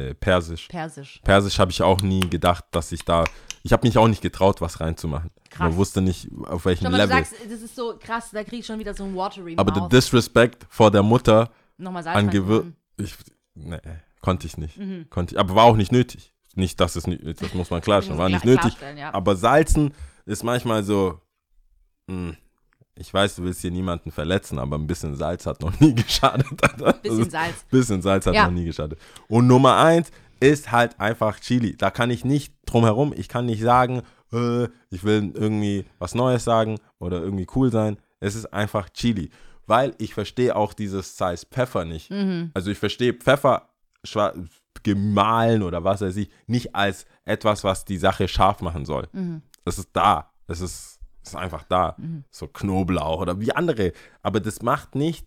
äh, Persisch. Persisch. Persisch habe ich auch nie gedacht, dass ich da, ich habe mich auch nicht getraut, was reinzumachen. Krass. Man wusste nicht, auf welchem mal, du Level. sagst, das ist so krass, da krieg ich schon wieder so ein Watery Aber der. Disrespect vor der Mutter Nochmal Salz an rein Gewür tun. ich nee, konnte ich nicht. Mhm. Konnte ich, aber war auch nicht nötig. Nicht, dass es nicht, das muss man klarstellen, war nicht nötig. ja. Aber Salzen ist manchmal so, mh, ich weiß, du willst hier niemanden verletzen, aber ein bisschen Salz hat noch nie geschadet. Bisschen Salz. Bisschen Salz hat Ja. noch nie geschadet. Und Nummer eins ist halt einfach Chili. Da kann ich nicht drum herum, ich kann nicht sagen, äh, ich will irgendwie was Neues sagen oder irgendwie cool sein. Es ist einfach Chili. Weil ich verstehe auch dieses Size Pfeffer nicht. Mhm. Also ich verstehe Pfeffer gemahlen oder was weiß ich, nicht als etwas, was die Sache scharf machen soll. Mhm. Es ist da. Es ist, ist einfach da. So Knoblauch oder wie andere. Aber das macht nicht,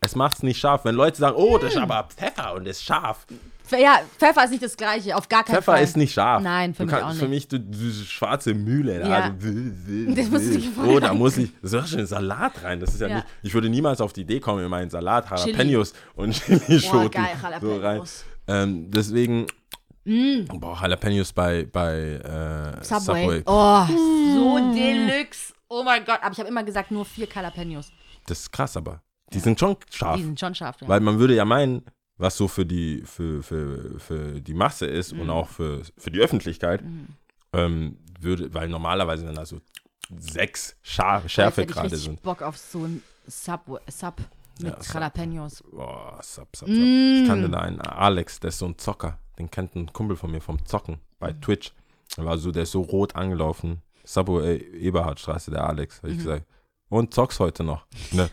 es macht es nicht scharf. Wenn Leute sagen, oh, das ist aber Pfeffer und das ist scharf. Ja, Pfeffer ist nicht das Gleiche, auf gar keinen Pfeffer Fall. ist nicht scharf. Nein, für du mich auch nicht. Für mich, du, du schwarze Mühle. Da, Ja. also, Das du dir voll oh, da muss ich, das ist schon Salat rein. Das ist ja, Ja. nicht, ich würde niemals auf die Idee kommen, in meinen Salat Jalapenos und Chili-Schoten geil, so rein. Ähm, deswegen, boah, Jalapenos bei, bei äh, Subway. Subway. Oh, so deluxe. Oh mein Gott, aber ich habe immer gesagt, nur vier Jalapenos. Das ist krass, aber die sind schon scharf. Die sind schon scharf, ja. Weil man würde ja meinen, was so für die, für, für, für die Masse ist Mhm. und auch für, für die Öffentlichkeit, ähm, würde, weil normalerweise, wenn da so sechs Schar Jetzt Schärfe hätte ich sind. Bock auf so ein Subway, Sub mit Ja. Jalapenos. Boah, sub, sub, sub. Mm. Ich kannte da einen Alex, der ist so ein Zocker. Den kennt ein Kumpel von mir vom Zocken bei Mhm. Twitch. Der war so, der ist so rot angelaufen. Subway äh, Eberhardstraße, der Alex. Mhm. Habe ich gesagt. Und zockst heute noch? Ne?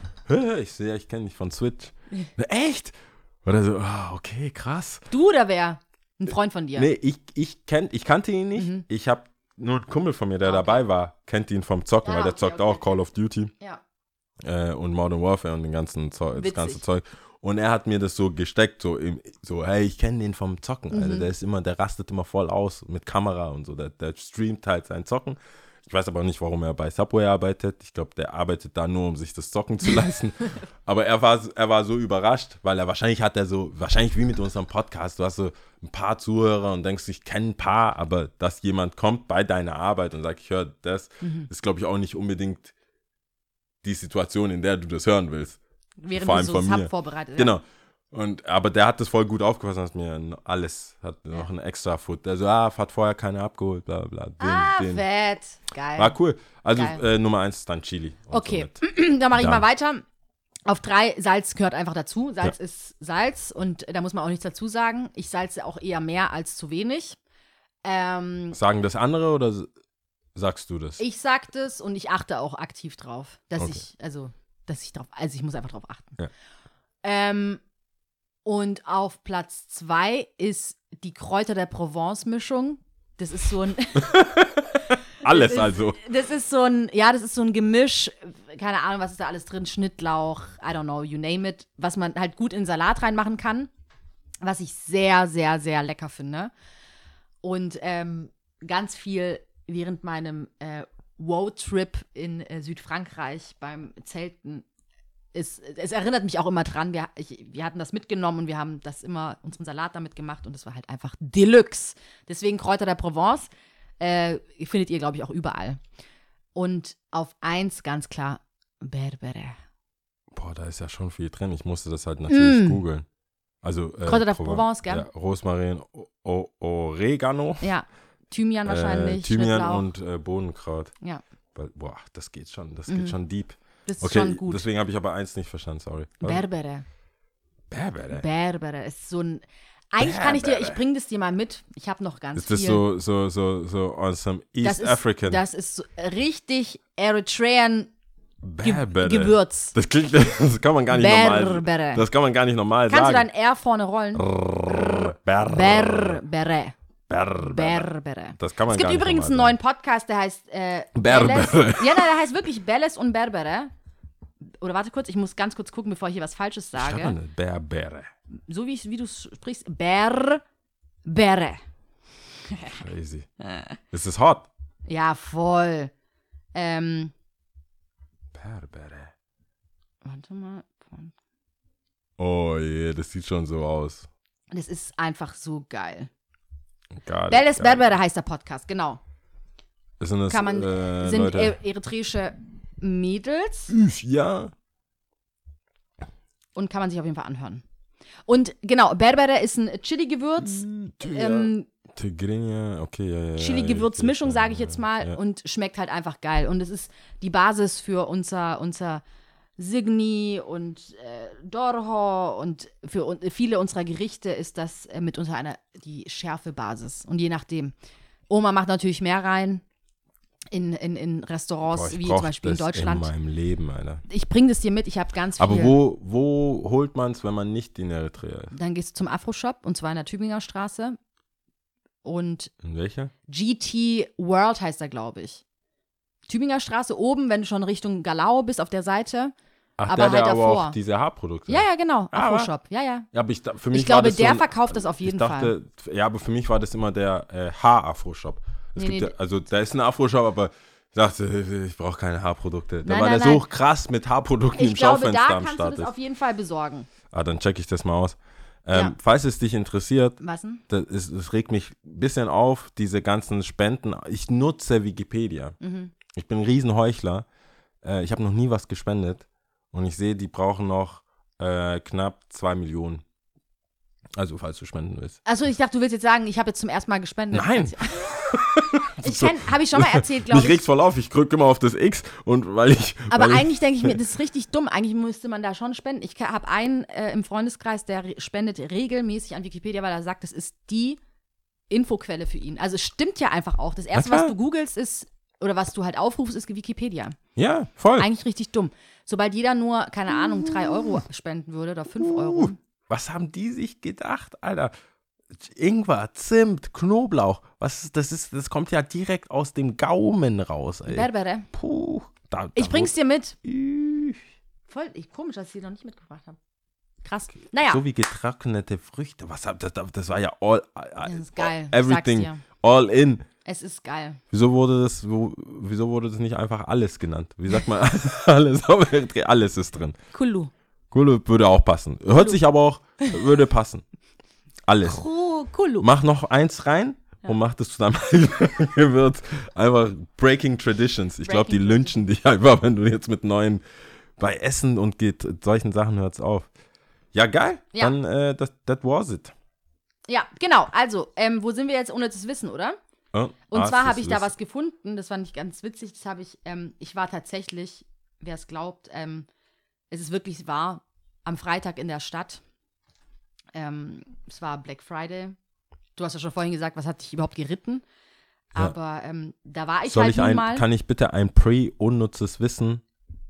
Ich sehe, ich kenne dich von Switch. Ne, echt? Oder so, ah, okay, krass. Du oder wer? Ein Freund von dir? Nee, ich, ich, kenn, ich kannte ihn nicht. Mhm. Ich habe nur ein Kumpel von mir, der Ah, okay. dabei war, kennt ihn vom Zocken, Ah, weil der okay, zockt okay, auch. Call of Duty Ja. äh, und Modern Warfare und den ganzen Zeug, das ganze Zeug. Und er hat mir das so gesteckt, so, im, so hey, ich kenne den vom Zocken. Mhm. Also der ist immer, der rastet immer voll aus mit Kamera und so. Der, der streamt halt sein Zocken. Ich weiß aber nicht, warum er bei Subway arbeitet. Ich glaube, der arbeitet da nur, um sich das Zocken zu leisten. aber er war, er war so überrascht, weil er wahrscheinlich hat er so, wahrscheinlich wie mit unserem Podcast, du hast so ein paar Zuhörer und denkst, ich kenne ein paar, aber dass jemand kommt bei deiner Arbeit und sagt, ich höre das, Mhm. ist, glaube ich, auch nicht unbedingt die Situation, in der du das hören willst. Während Vor du allem so von mir. vorbereitet Genau. Und, aber der hat das voll gut aufgepasst, hat mir alles, hat noch ein extra Foot. Der so, ah, hat vorher keine abgeholt, bla bla. Den, Ah, den. fett. Geil. War cool. Also äh, Nummer eins ist dann Chili. Okay. somit. Dann mache ich mal weiter. Auf drei, Salz gehört einfach dazu. Salz ist Salz und da muss man auch nichts dazu sagen. Ich salze auch eher mehr als zu wenig. Ähm, Sagen das andere oder sagst du das? ich sag das und ich achte auch aktiv drauf, dass Okay. ich, also, dass ich drauf, also ich muss einfach drauf achten. Ja. Ähm, und auf Platz zwei ist die Kräuter der Provence-Mischung. Das ist so ein, Alles ist- also. Das ist so ein, ja, das ist so ein Gemisch, keine Ahnung, was ist da alles drin, Schnittlauch, I don't know, you name it, was man halt gut in Salat reinmachen kann, was ich sehr, sehr, sehr lecker finde. Und ähm, ganz viel während meinem äh, Wow-Trip in äh, Südfrankreich beim Zelten ist, es erinnert mich auch immer dran, wir, ich, wir hatten das mitgenommen und wir haben das immer, unseren Salat damit gemacht und es war halt einfach Deluxe. Deswegen Kräuter der Provence äh, findet ihr, glaube ich, auch überall. Und auf eins ganz klar Berbere. Boah, da ist ja schon viel drin. Ich musste das halt natürlich googeln. Also, äh, Mm. Kräuter der Proven- Provence, gell? Ja, Rosmarin, o o Oregano, Ja, Thymian wahrscheinlich, äh, Thymian und äh, Bohnenkraut. Ja, boah, das geht schon, das Mhm. geht schon deep. das ist Okay, schon gut. deswegen habe ich aber eins nicht verstanden, sorry. Was? Berbere. Berbere. Berbere ist so ein, Eigentlich kann ich dir, ich bringe das dir mal mit. Ich habe noch ganz Ist das viel. so, so, so, so on some East das ist, African Das ist so richtig Eritrean Berbere? Gewürz. Das klingt, das kann man gar nicht normal. Berbere. Das kann man gar nicht normal Kannst du dein sagen. R vorne rollen? Ber, Berbere. Ber, Berbere. Das kann man Es gibt übrigens einen neuen Podcast, der heißt äh, Berbere. Belles. Ja, nein, der heißt wirklich Belles und Berbere. Oder warte kurz, ich muss ganz kurz gucken, bevor ich hier was Falsches sage. Das? Berbere. So wie, wie du sprichst. Berbere. Crazy. Ist es hot? Ja, voll. Ähm, Berbere. warte mal. Oh je, das sieht schon so aus. Das ist einfach so geil. Belles geil. Berbere heißt der Podcast, genau. Sind das, Kann man, äh, sind Leute? er eritreische Mädels Üff, ja. und kann man sich auf jeden Fall anhören. Und genau, Berbere ist ein Chili-Gewürz. Ähm, Tigrinia, okay, ja, ja, ja. Chili-Gewürzmischung, ja, sage ich jetzt mal, Ja. und schmeckt halt einfach geil. Und es ist die Basis für unser, unser Signi und äh, Dorho und für un viele unserer Gerichte ist das äh, mitunter eine, die Schärfebasis. Und je nachdem. Oma macht natürlich mehr rein in, in, in Restaurants, Boah, wie zum Beispiel in das Deutschland. in meinem Leben, Alter. ich bringe das dir mit, ich habe ganz viel. Aber wo, wo holt man es, wenn man nicht in Eritrea ist? Dann gehst du zum Afro-Shop und zwar in der Tübinger Straße. Und In welcher? GT World heißt er, glaube ich. Tübinger Straße oben, wenn du schon Richtung Galau bist, auf der Seite. Ach, Aber der, der halt aber davor. auch diese Haarprodukte. Ja, ja, genau. Ah, Afro-Shop. Ja, ja. Ja, aber ich, für mich Ich war glaube, das so der ein- verkauft das auf jeden ich dachte, Ja, aber für mich war das immer der äh, Haar-Afro-Shop. Nee, nee, ja, also da ist ein Afro-Shop, aber ich dachte, ich brauche keine Haarprodukte. Da Nein, war nein, der so nein. krass mit Haarprodukten Ich im glaube, Schaufenster da am kannst du Start das auf jeden Fall besorgen. Ah, dann check ich das mal aus. Ähm, Ja. Falls es dich interessiert, Was denn? das, ist, das regt mich ein bisschen auf, diese ganzen Spenden. Ich nutze Wikipedia. Mhm. Ich bin ein Riesenheuchler. Äh, ich habe noch nie was gespendet. Und ich sehe, die brauchen noch äh, knapp zwei Millionen. Also, falls du spenden willst. Achso, ich dachte, du willst jetzt sagen, ich habe jetzt zum ersten Mal gespendet. Nein. Ich habe ich schon mal erzählt, glaube Mich ich. regt's voll auf. Ich drücke immer auf das X und weil ich. Aber weil ich, eigentlich denke ich mir, das ist richtig dumm. Eigentlich müsste man da schon spenden. Ich habe einen äh, im Freundeskreis, der spendet regelmäßig an Wikipedia, weil er sagt, das ist die Infoquelle für ihn. Also es stimmt ja einfach auch. Das Erste, was du googelst, ist, oder was du halt aufrufst, ist Wikipedia. Ja, voll. Eigentlich richtig dumm. Sobald jeder nur, keine Ahnung, drei Euro spenden würde oder fünf Euro. Was haben die sich gedacht, Alter? Ingwer, Zimt, Knoblauch. Was ist, das ist, das kommt ja direkt aus dem Gaumen raus, ey. Berbere. Puh. Da, Ich da bring's dir mit. Üff. Voll ich, komisch, dass ich sie noch nicht mitgebracht habe. Krass. Naja, So wie getrocknete Früchte. Was hab- das, das war ja all, das ist geil. everything, Ich sag's dir. all in. Es ist geil. Wieso wurde das, wo, wieso wurde das nicht einfach alles genannt? Wie sagt man alles? alles ist drin. Kulu. Cool, würde auch passen. Hört sich aber auch, würde passen. Alles. Kulu. Mach noch eins rein und mach das zu eigenen Gewürz. Einfach Breaking Traditions. Ich glaube, die lynchen dich einfach, wenn du jetzt mit neuen, bei Essen und geht, solchen Sachen hört's auf. Ja, geil. Ja. Dann, äh, das, that was it. Ja, genau. Also, ähm, wo sind wir jetzt ohne das Wissen, oder? Ja, Und ah, zwar habe ich da was gefunden, das fand ich ganz witzig. Das habe ich, ähm, ich war tatsächlich, wer es glaubt, ähm, es ist wirklich wahr, am Freitag in der Stadt. Ähm, es war Black Friday. Du hast ja schon vorhin gesagt, was hat dich überhaupt geritten? Ja. Aber ähm, da war ich Soll halt ich ein, mal. kann ich bitte ein pre-unnützes Wissen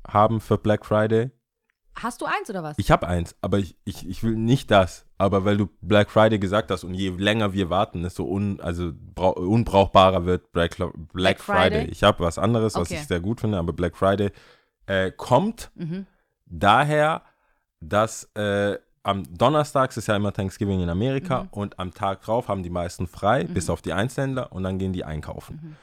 haben für Black Friday? Hast du eins oder was? Ich habe eins, aber ich, ich, ich will nicht das. Aber weil du Black Friday gesagt hast und je länger wir warten, desto un, also brau, unbrauchbarer wird Black, Black, Black Friday. Friday? Ich habe was anderes, was Okay. ich sehr gut finde, aber Black Friday äh, kommt Mhm. daher, dass äh, am Donnerstags ist ja immer Thanksgiving in Amerika Mhm. und am Tag drauf haben die meisten frei, bis auf die Einzelhändler und dann gehen die einkaufen.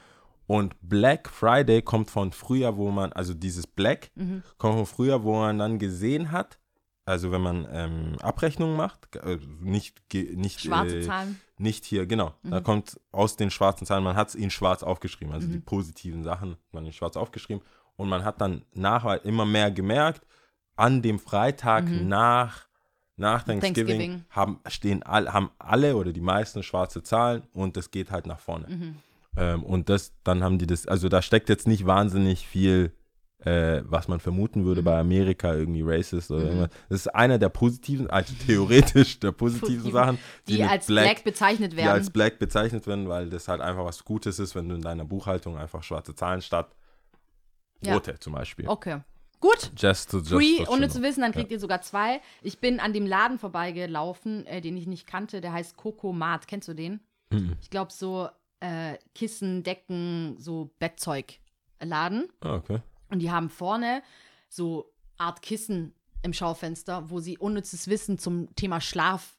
Mhm. Und Black Friday kommt von früher, wo man, also dieses Black Mhm. kommt von früher, wo man dann gesehen hat, also wenn man ähm, Abrechnungen macht, äh, nicht, nicht, Schwarze äh, Zahlen. nicht hier, genau. Da Mhm. kommt aus den schwarzen Zahlen, man hat es in schwarz aufgeschrieben, also die positiven Sachen hat man in schwarz aufgeschrieben. Und man hat dann nachher immer mehr gemerkt, an dem Freitag nach, nach Thanksgiving, Mhm. Thanksgiving. Haben, stehen all, haben alle oder die meisten schwarze Zahlen und das geht halt nach vorne. Mhm. Ähm, und das, dann haben die das, also da steckt jetzt nicht wahnsinnig viel äh, was man vermuten würde Mhm. bei Amerika, irgendwie racist oder irgendwas. Das ist einer der positiven, also theoretisch der positiven Sachen, die mit als Black, bezeichnet die werden. als Black bezeichnet werden, weil das halt einfach was Gutes ist, wenn du in deiner Buchhaltung einfach schwarze Zahlen statt Ja. rote zum Beispiel. okay. Gut. Just to, just Free, ohne zu wissen, dann kriegt ihr sogar zwei. Ich bin an dem Laden vorbeigelaufen, äh, den ich nicht kannte. Der heißt Coco Mart. Kennst du den? Mhm. Ich glaube, so äh, Kissen, Decken, so Bettzeug-Laden. Ah, okay. Und die haben vorne so Art Kissen im Schaufenster, wo sie unnützes Wissen zum Thema Schlaf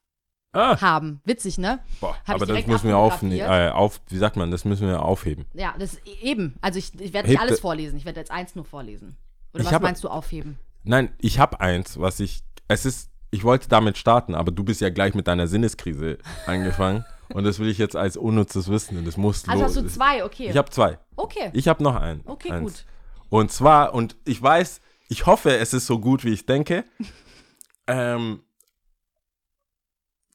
Ah, haben. Witzig, ne? boah, Hab aber das müssen wir auf, äh, auf, wie sagt man, das müssen wir aufheben. Ja, das eben. Also ich, ich werde nicht alles vorlesen. Ich werde jetzt eins nur vorlesen. Oder Ich was habe- meinst du aufheben? Nein, ich habe eins, was ich, es ist, ich wollte damit starten, aber du bist ja gleich mit deiner Sinneskrise angefangen und das will ich jetzt als unnützes Wissen und das muss Also hast du zwei, okay. Ich habe zwei. okay. Ich habe noch einen. Okay, eins. gut. Und zwar, und ich weiß, ich hoffe, es ist so gut, wie ich denke. ähm,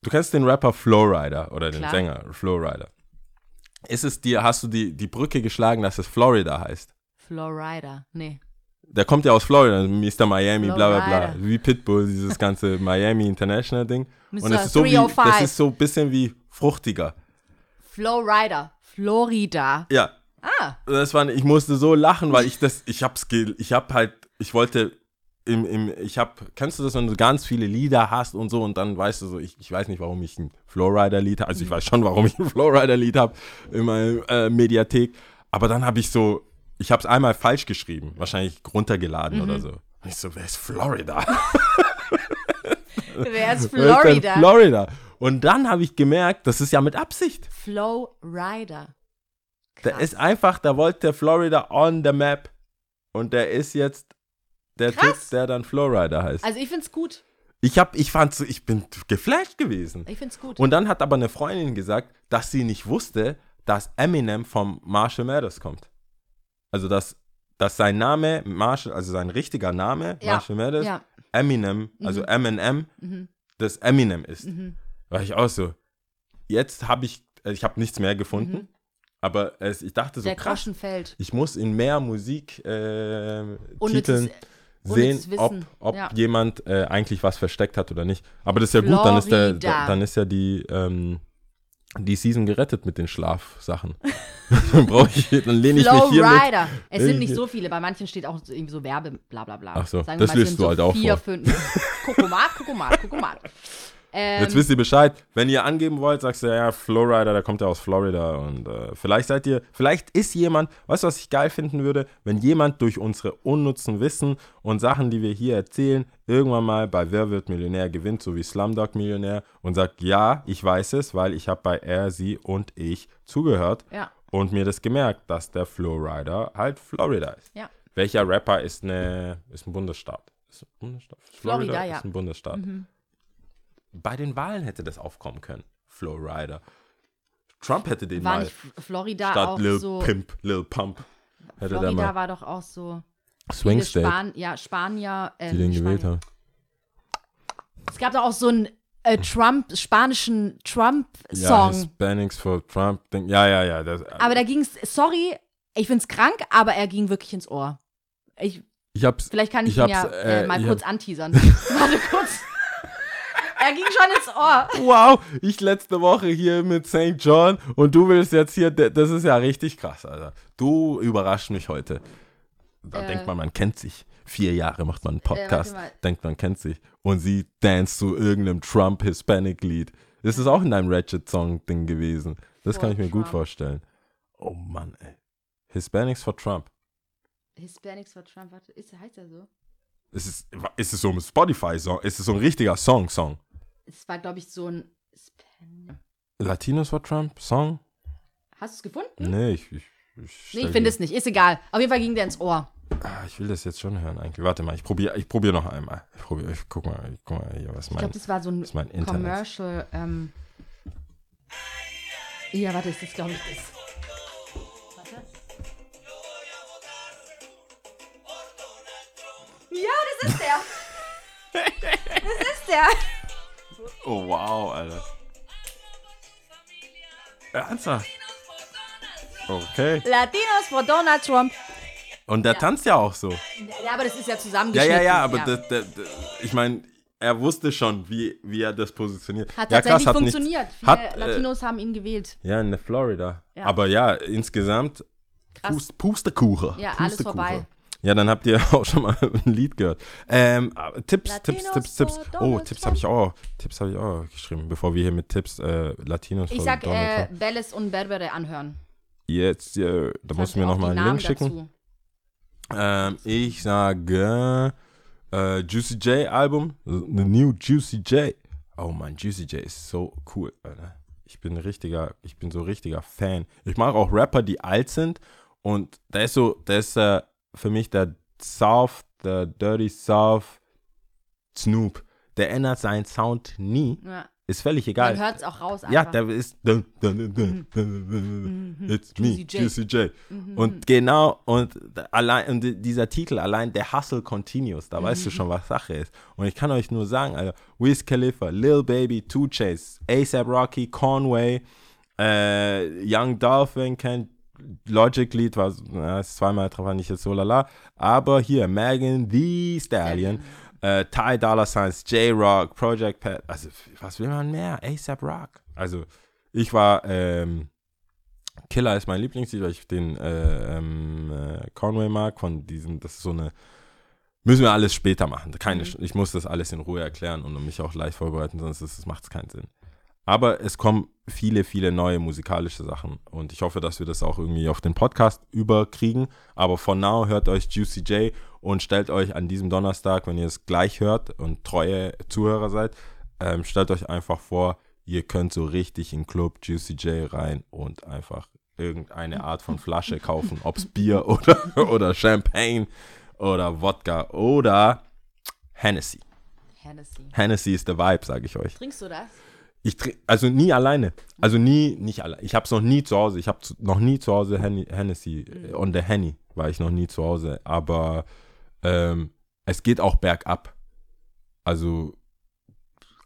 du kennst den Rapper Flowrider oder den Klar. Sänger Flowrider. Ist es dir, hast du die, die Brücke geschlagen, dass es Florida heißt? Florida. Nee. Der kommt ja aus Florida, Mr. Miami, bla bla bla. Wie Pitbull, dieses ganze Miami International Ding. Und Mr. es ist so wie, 305. das ist so ein bisschen wie fruchtiger. Florida. Florida. Ja, Ah. das war, ich musste so lachen, weil ich das, ich hab's, ich hab halt, ich wollte im, im, ich hab, kennst du das, wenn du ganz viele Lieder hast und so und dann weißt du so, ich, ich weiß nicht, warum ich ein Flowrider-Lied habe, also ich weiß schon, warum ich ein Flowrider-Lied habe in meiner äh, Mediathek, aber dann habe ich so, ich habe es einmal falsch geschrieben, wahrscheinlich runtergeladen oder so. Und ich so, wer ist Florida? Wer ist Wer ist Florida? Und dann habe ich gemerkt, das ist ja mit Absicht. Flowrider. Der ist einfach, da wollte der Florida on the map. Und der ist jetzt der Krass. Typ, der dann Flowrider heißt. Also ich find's gut. ich hab, ich fand so, ich bin geflasht gewesen. Ich find's gut. Und dann hat aber eine Freundin gesagt, dass sie nicht wusste, dass Eminem vom Marshall Mathers kommt. Also dass, dass sein Name, Marshall, also sein richtiger Name, Ja, Marshall Mathers, ja. Eminem, also Eminem, Mhm. das Eminem ist. Mhm. War ich auch so. Jetzt habe ich, äh, ich habe nichts mehr gefunden, Mhm. aber es, ich dachte so Der krass, ich muss in mehr Musik äh, Unnützes- Titeln sehen, ob, ob ja. jemand äh, eigentlich was versteckt hat oder nicht. Aber das ist ja gut, dann ist, der, Florida. dann ist ja die, ähm, die Season gerettet mit den Schlafsachen. dann brauche ich, dann lehne ich mich hier mit. Es sind nicht so viele. Bei manchen steht auch so irgendwie so Werbe, bla bla bla. Ach so, Sagen das mal, sind du halt auch vier, vor. fünf. Kokomat, Kokomat, Kokomat. Ähm, Jetzt wisst ihr Bescheid. Wenn ihr angeben wollt, sagst du, ja, Flowrider, der kommt ja aus Florida. Und äh, vielleicht seid ihr, vielleicht ist jemand, weißt du, was ich geil finden würde? Wenn jemand durch unsere unnützen Wissen und Sachen, die wir hier erzählen, irgendwann mal bei Wer wird Millionär gewinnt, so wie Slumdog Millionär und sagt, ja, ich weiß es, weil ich habe bei er, sie und ich zugehört ja, und mir das gemerkt, dass der Flowrider halt Florida ist. ja. Welcher Rapper ist, eine, ist ein Bundesstaat? Ist ein Bundesstaat? Florida, ja. ist ein Bundesstaat. Mhm. Bei den Wahlen hätte das aufkommen können. Flowrider. Trump hätte den War mal nicht Florida statt auch Lil so. Pimp, Lil Pump. Hätte Florida mal war doch auch so. Swing State, Span ja, Spanier. Äh, die den nicht gewählt Spanier. haben. Es gab doch auch so einen äh, Trump, spanischen Ja, Trump-Song. Hispanics for Trump. Ding. Ja, ja, ja. Das, aber da ging es, sorry, ich find's krank, aber er ging wirklich ins Ohr. Ich, ich hab's, vielleicht kann ich, Ich ihn ja äh, äh, mal ich kurz anteasern. Warte kurz. Er ging schon ins Ohr. Wow, ich letzte Woche hier mit St. John und du willst jetzt hier, das ist ja richtig krass, Alter. Du überraschst mich heute. Da Äh. denkt man, man kennt sich. Vier Jahre macht man einen Podcast, mal. denkt man kennt sich. Und sie dance zu irgendeinem Trump-Hispanic-Lied. Das ist auch in deinem Ratchet-Song-Ding gewesen. Das kann ich mir gut Trump. vorstellen. Oh Mann, ey. Hispanics for Trump. Hispanics for Trump, warte, ist, heißt er so? Ist es, ist es so ein Spotify-Song? Ist es so ein richtiger Song-Song? Es war, glaube ich, so ein. Latinos for Trump? Song? Hast du es gefunden? Nee, ich, ich, ich, Nee, ich finde es nicht. Ist egal. Auf jeden Fall ging der ins Ohr. Ah, ich will das jetzt schon hören eigentlich. Warte mal, ich probiere ich probier noch einmal. Ich probiere, ich guck mal, ich guck mal hier, was Ich mein, glaube, das war so ein. Commercial. Ähm ja, warte, ist das, glaube ich, das. Warte. Ja, das ist der. Das ist der. Oh wow, Alter. Ernsthaft? Okay. Latinos for Donald Trump. Und der tanzt ja auch so. Ja, aber das ist ja Ja, zusammengeschnitten. ja, ja, aber Das, das, das, ich meine, er wusste schon, wie, wie er das positioniert. Hat ja, tatsächlich hat nicht- funktioniert. Viele hat, äh, Latinos haben ihn gewählt. Ja, in Florida. Ja. Aber ja, insgesamt Krass. Pust, Pustekuchen. Ja, alles Pustekuchen. vorbei. Ja, dann habt ihr auch schon mal ein Lied gehört. Ähm, Tipps, Latinos Tipps, Tipps, Tipps. Oh, Tipps habe ich auch. Tipps habe ich auch geschrieben, bevor wir hier mit Tipps äh, Latinos Ich sag, äh, Bellis und Berbere anhören. Jetzt, äh, da musst du mir nochmal einen Link schicken. Ähm, ich sage äh, Juicy J Album, The New Juicy J. Oh man, Juicy J ist so cool, Alter. Ich bin richtiger, ich bin so richtiger Fan. Ich mag auch Rapper, die alt sind und da ist so, da ist äh, für mich der South, der Dirty South Snoop. Der ändert seinen Sound nie. Ja. Ist völlig egal. Man hört es auch raus. Ja, einfach. der ist. dun, dun, dun, dun, dun, It's me, Juicy J. J. Und genau, und allein, und dieser Titel allein, der Hustle Continues, da weißt du schon, was Sache ist. Und ich kann euch nur sagen, Alter, Wiz Khalifa, Lil Baby, Two Chase, ASAP Rocky, Conway, äh, Young Dolphin kennt Logic Lied war ist zweimal drauf, war nicht jetzt so lala. Aber hier, Megan The Stallion, äh, Ty Dollar Signs, J-Rock, Project Pat, also was will man mehr? ASAP Rock. Also ich war, ähm, Killer ist mein Lieblingslied, weil ich den äh, ähm, äh, Conway mag, von diesem, das ist so eine, müssen wir alles später machen. Keine, Ich muss das alles in Ruhe erklären und mich auch leicht vorbereiten, sonst macht es keinen Sinn. Aber es kommen viele, viele neue musikalische Sachen und ich hoffe, dass wir das auch irgendwie auf den Podcast überkriegen. Aber von now hört euch Juicy J und stellt euch an diesem Donnerstag, wenn ihr es gleich hört und treue Zuhörer seid, ähm, stellt euch einfach vor, ihr könnt so richtig in Club Juicy J rein und einfach irgendeine Art von Flasche kaufen, ob es Bier oder, oder Champagne oder Wodka oder Hennessy. Hennessy. Hennessy ist der Vibe, sage ich euch. Trinkst du das? Ich also nie alleine. Also nie, nicht alleine. Ich habe es noch nie zu Hause. Ich habe noch nie zu Hause Hen Hennessy. äh, On the Henny war ich noch nie zu Hause. Aber ähm, es geht auch bergab. Also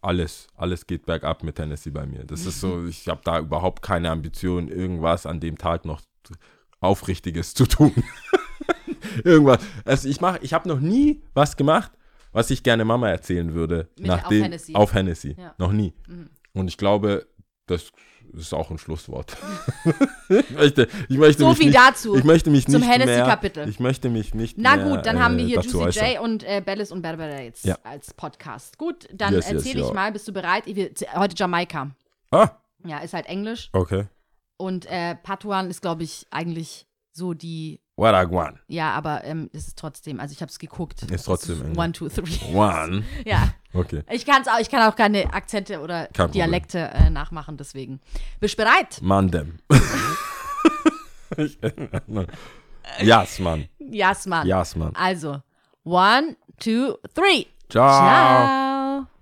alles, alles geht bergab mit Hennessy bei mir. Das ist so, ich habe da überhaupt keine Ambition, irgendwas an dem Tag noch Aufrichtiges zu tun. irgendwas. Also ich mache, ich habe noch nie was gemacht, was ich gerne Mama erzählen würde. Mit- nachdem, auf Hennessy. Auf Hennessy. Ja. Noch nie. Und ich glaube, das ist auch ein Schlusswort. ich möchte, ich möchte So mich viel nicht, dazu Ich möchte mich zum nicht Hennessy-Kapitel. mehr, Ich möchte mich nicht Na mehr, gut, dann haben wir äh, hier Juicy äußern. J und äh, Bellis und Berbera jetzt Ja. als Podcast. Gut, dann Yes, yes, erzähle ich ja. mal, bist du bereit? Wir- Heute Jamaika. Ah, Ja, ist halt Englisch. okay. Und äh, Patuan ist, glaube ich, eigentlich so die. Waraguan. Ja, aber ähm, es ist trotzdem, also ich habe es geguckt. Ist trotzdem Englisch. One, two, three. One. Ja, Okay. ich, kann's auch, ich kann auch keine Akzente oder Kein. Dialekte äh, nachmachen, deswegen. Bist du bereit? Mandem. Yes, Mann. Jasman. Yes, Mann. Also, one, two, three. Ciao. Ciao.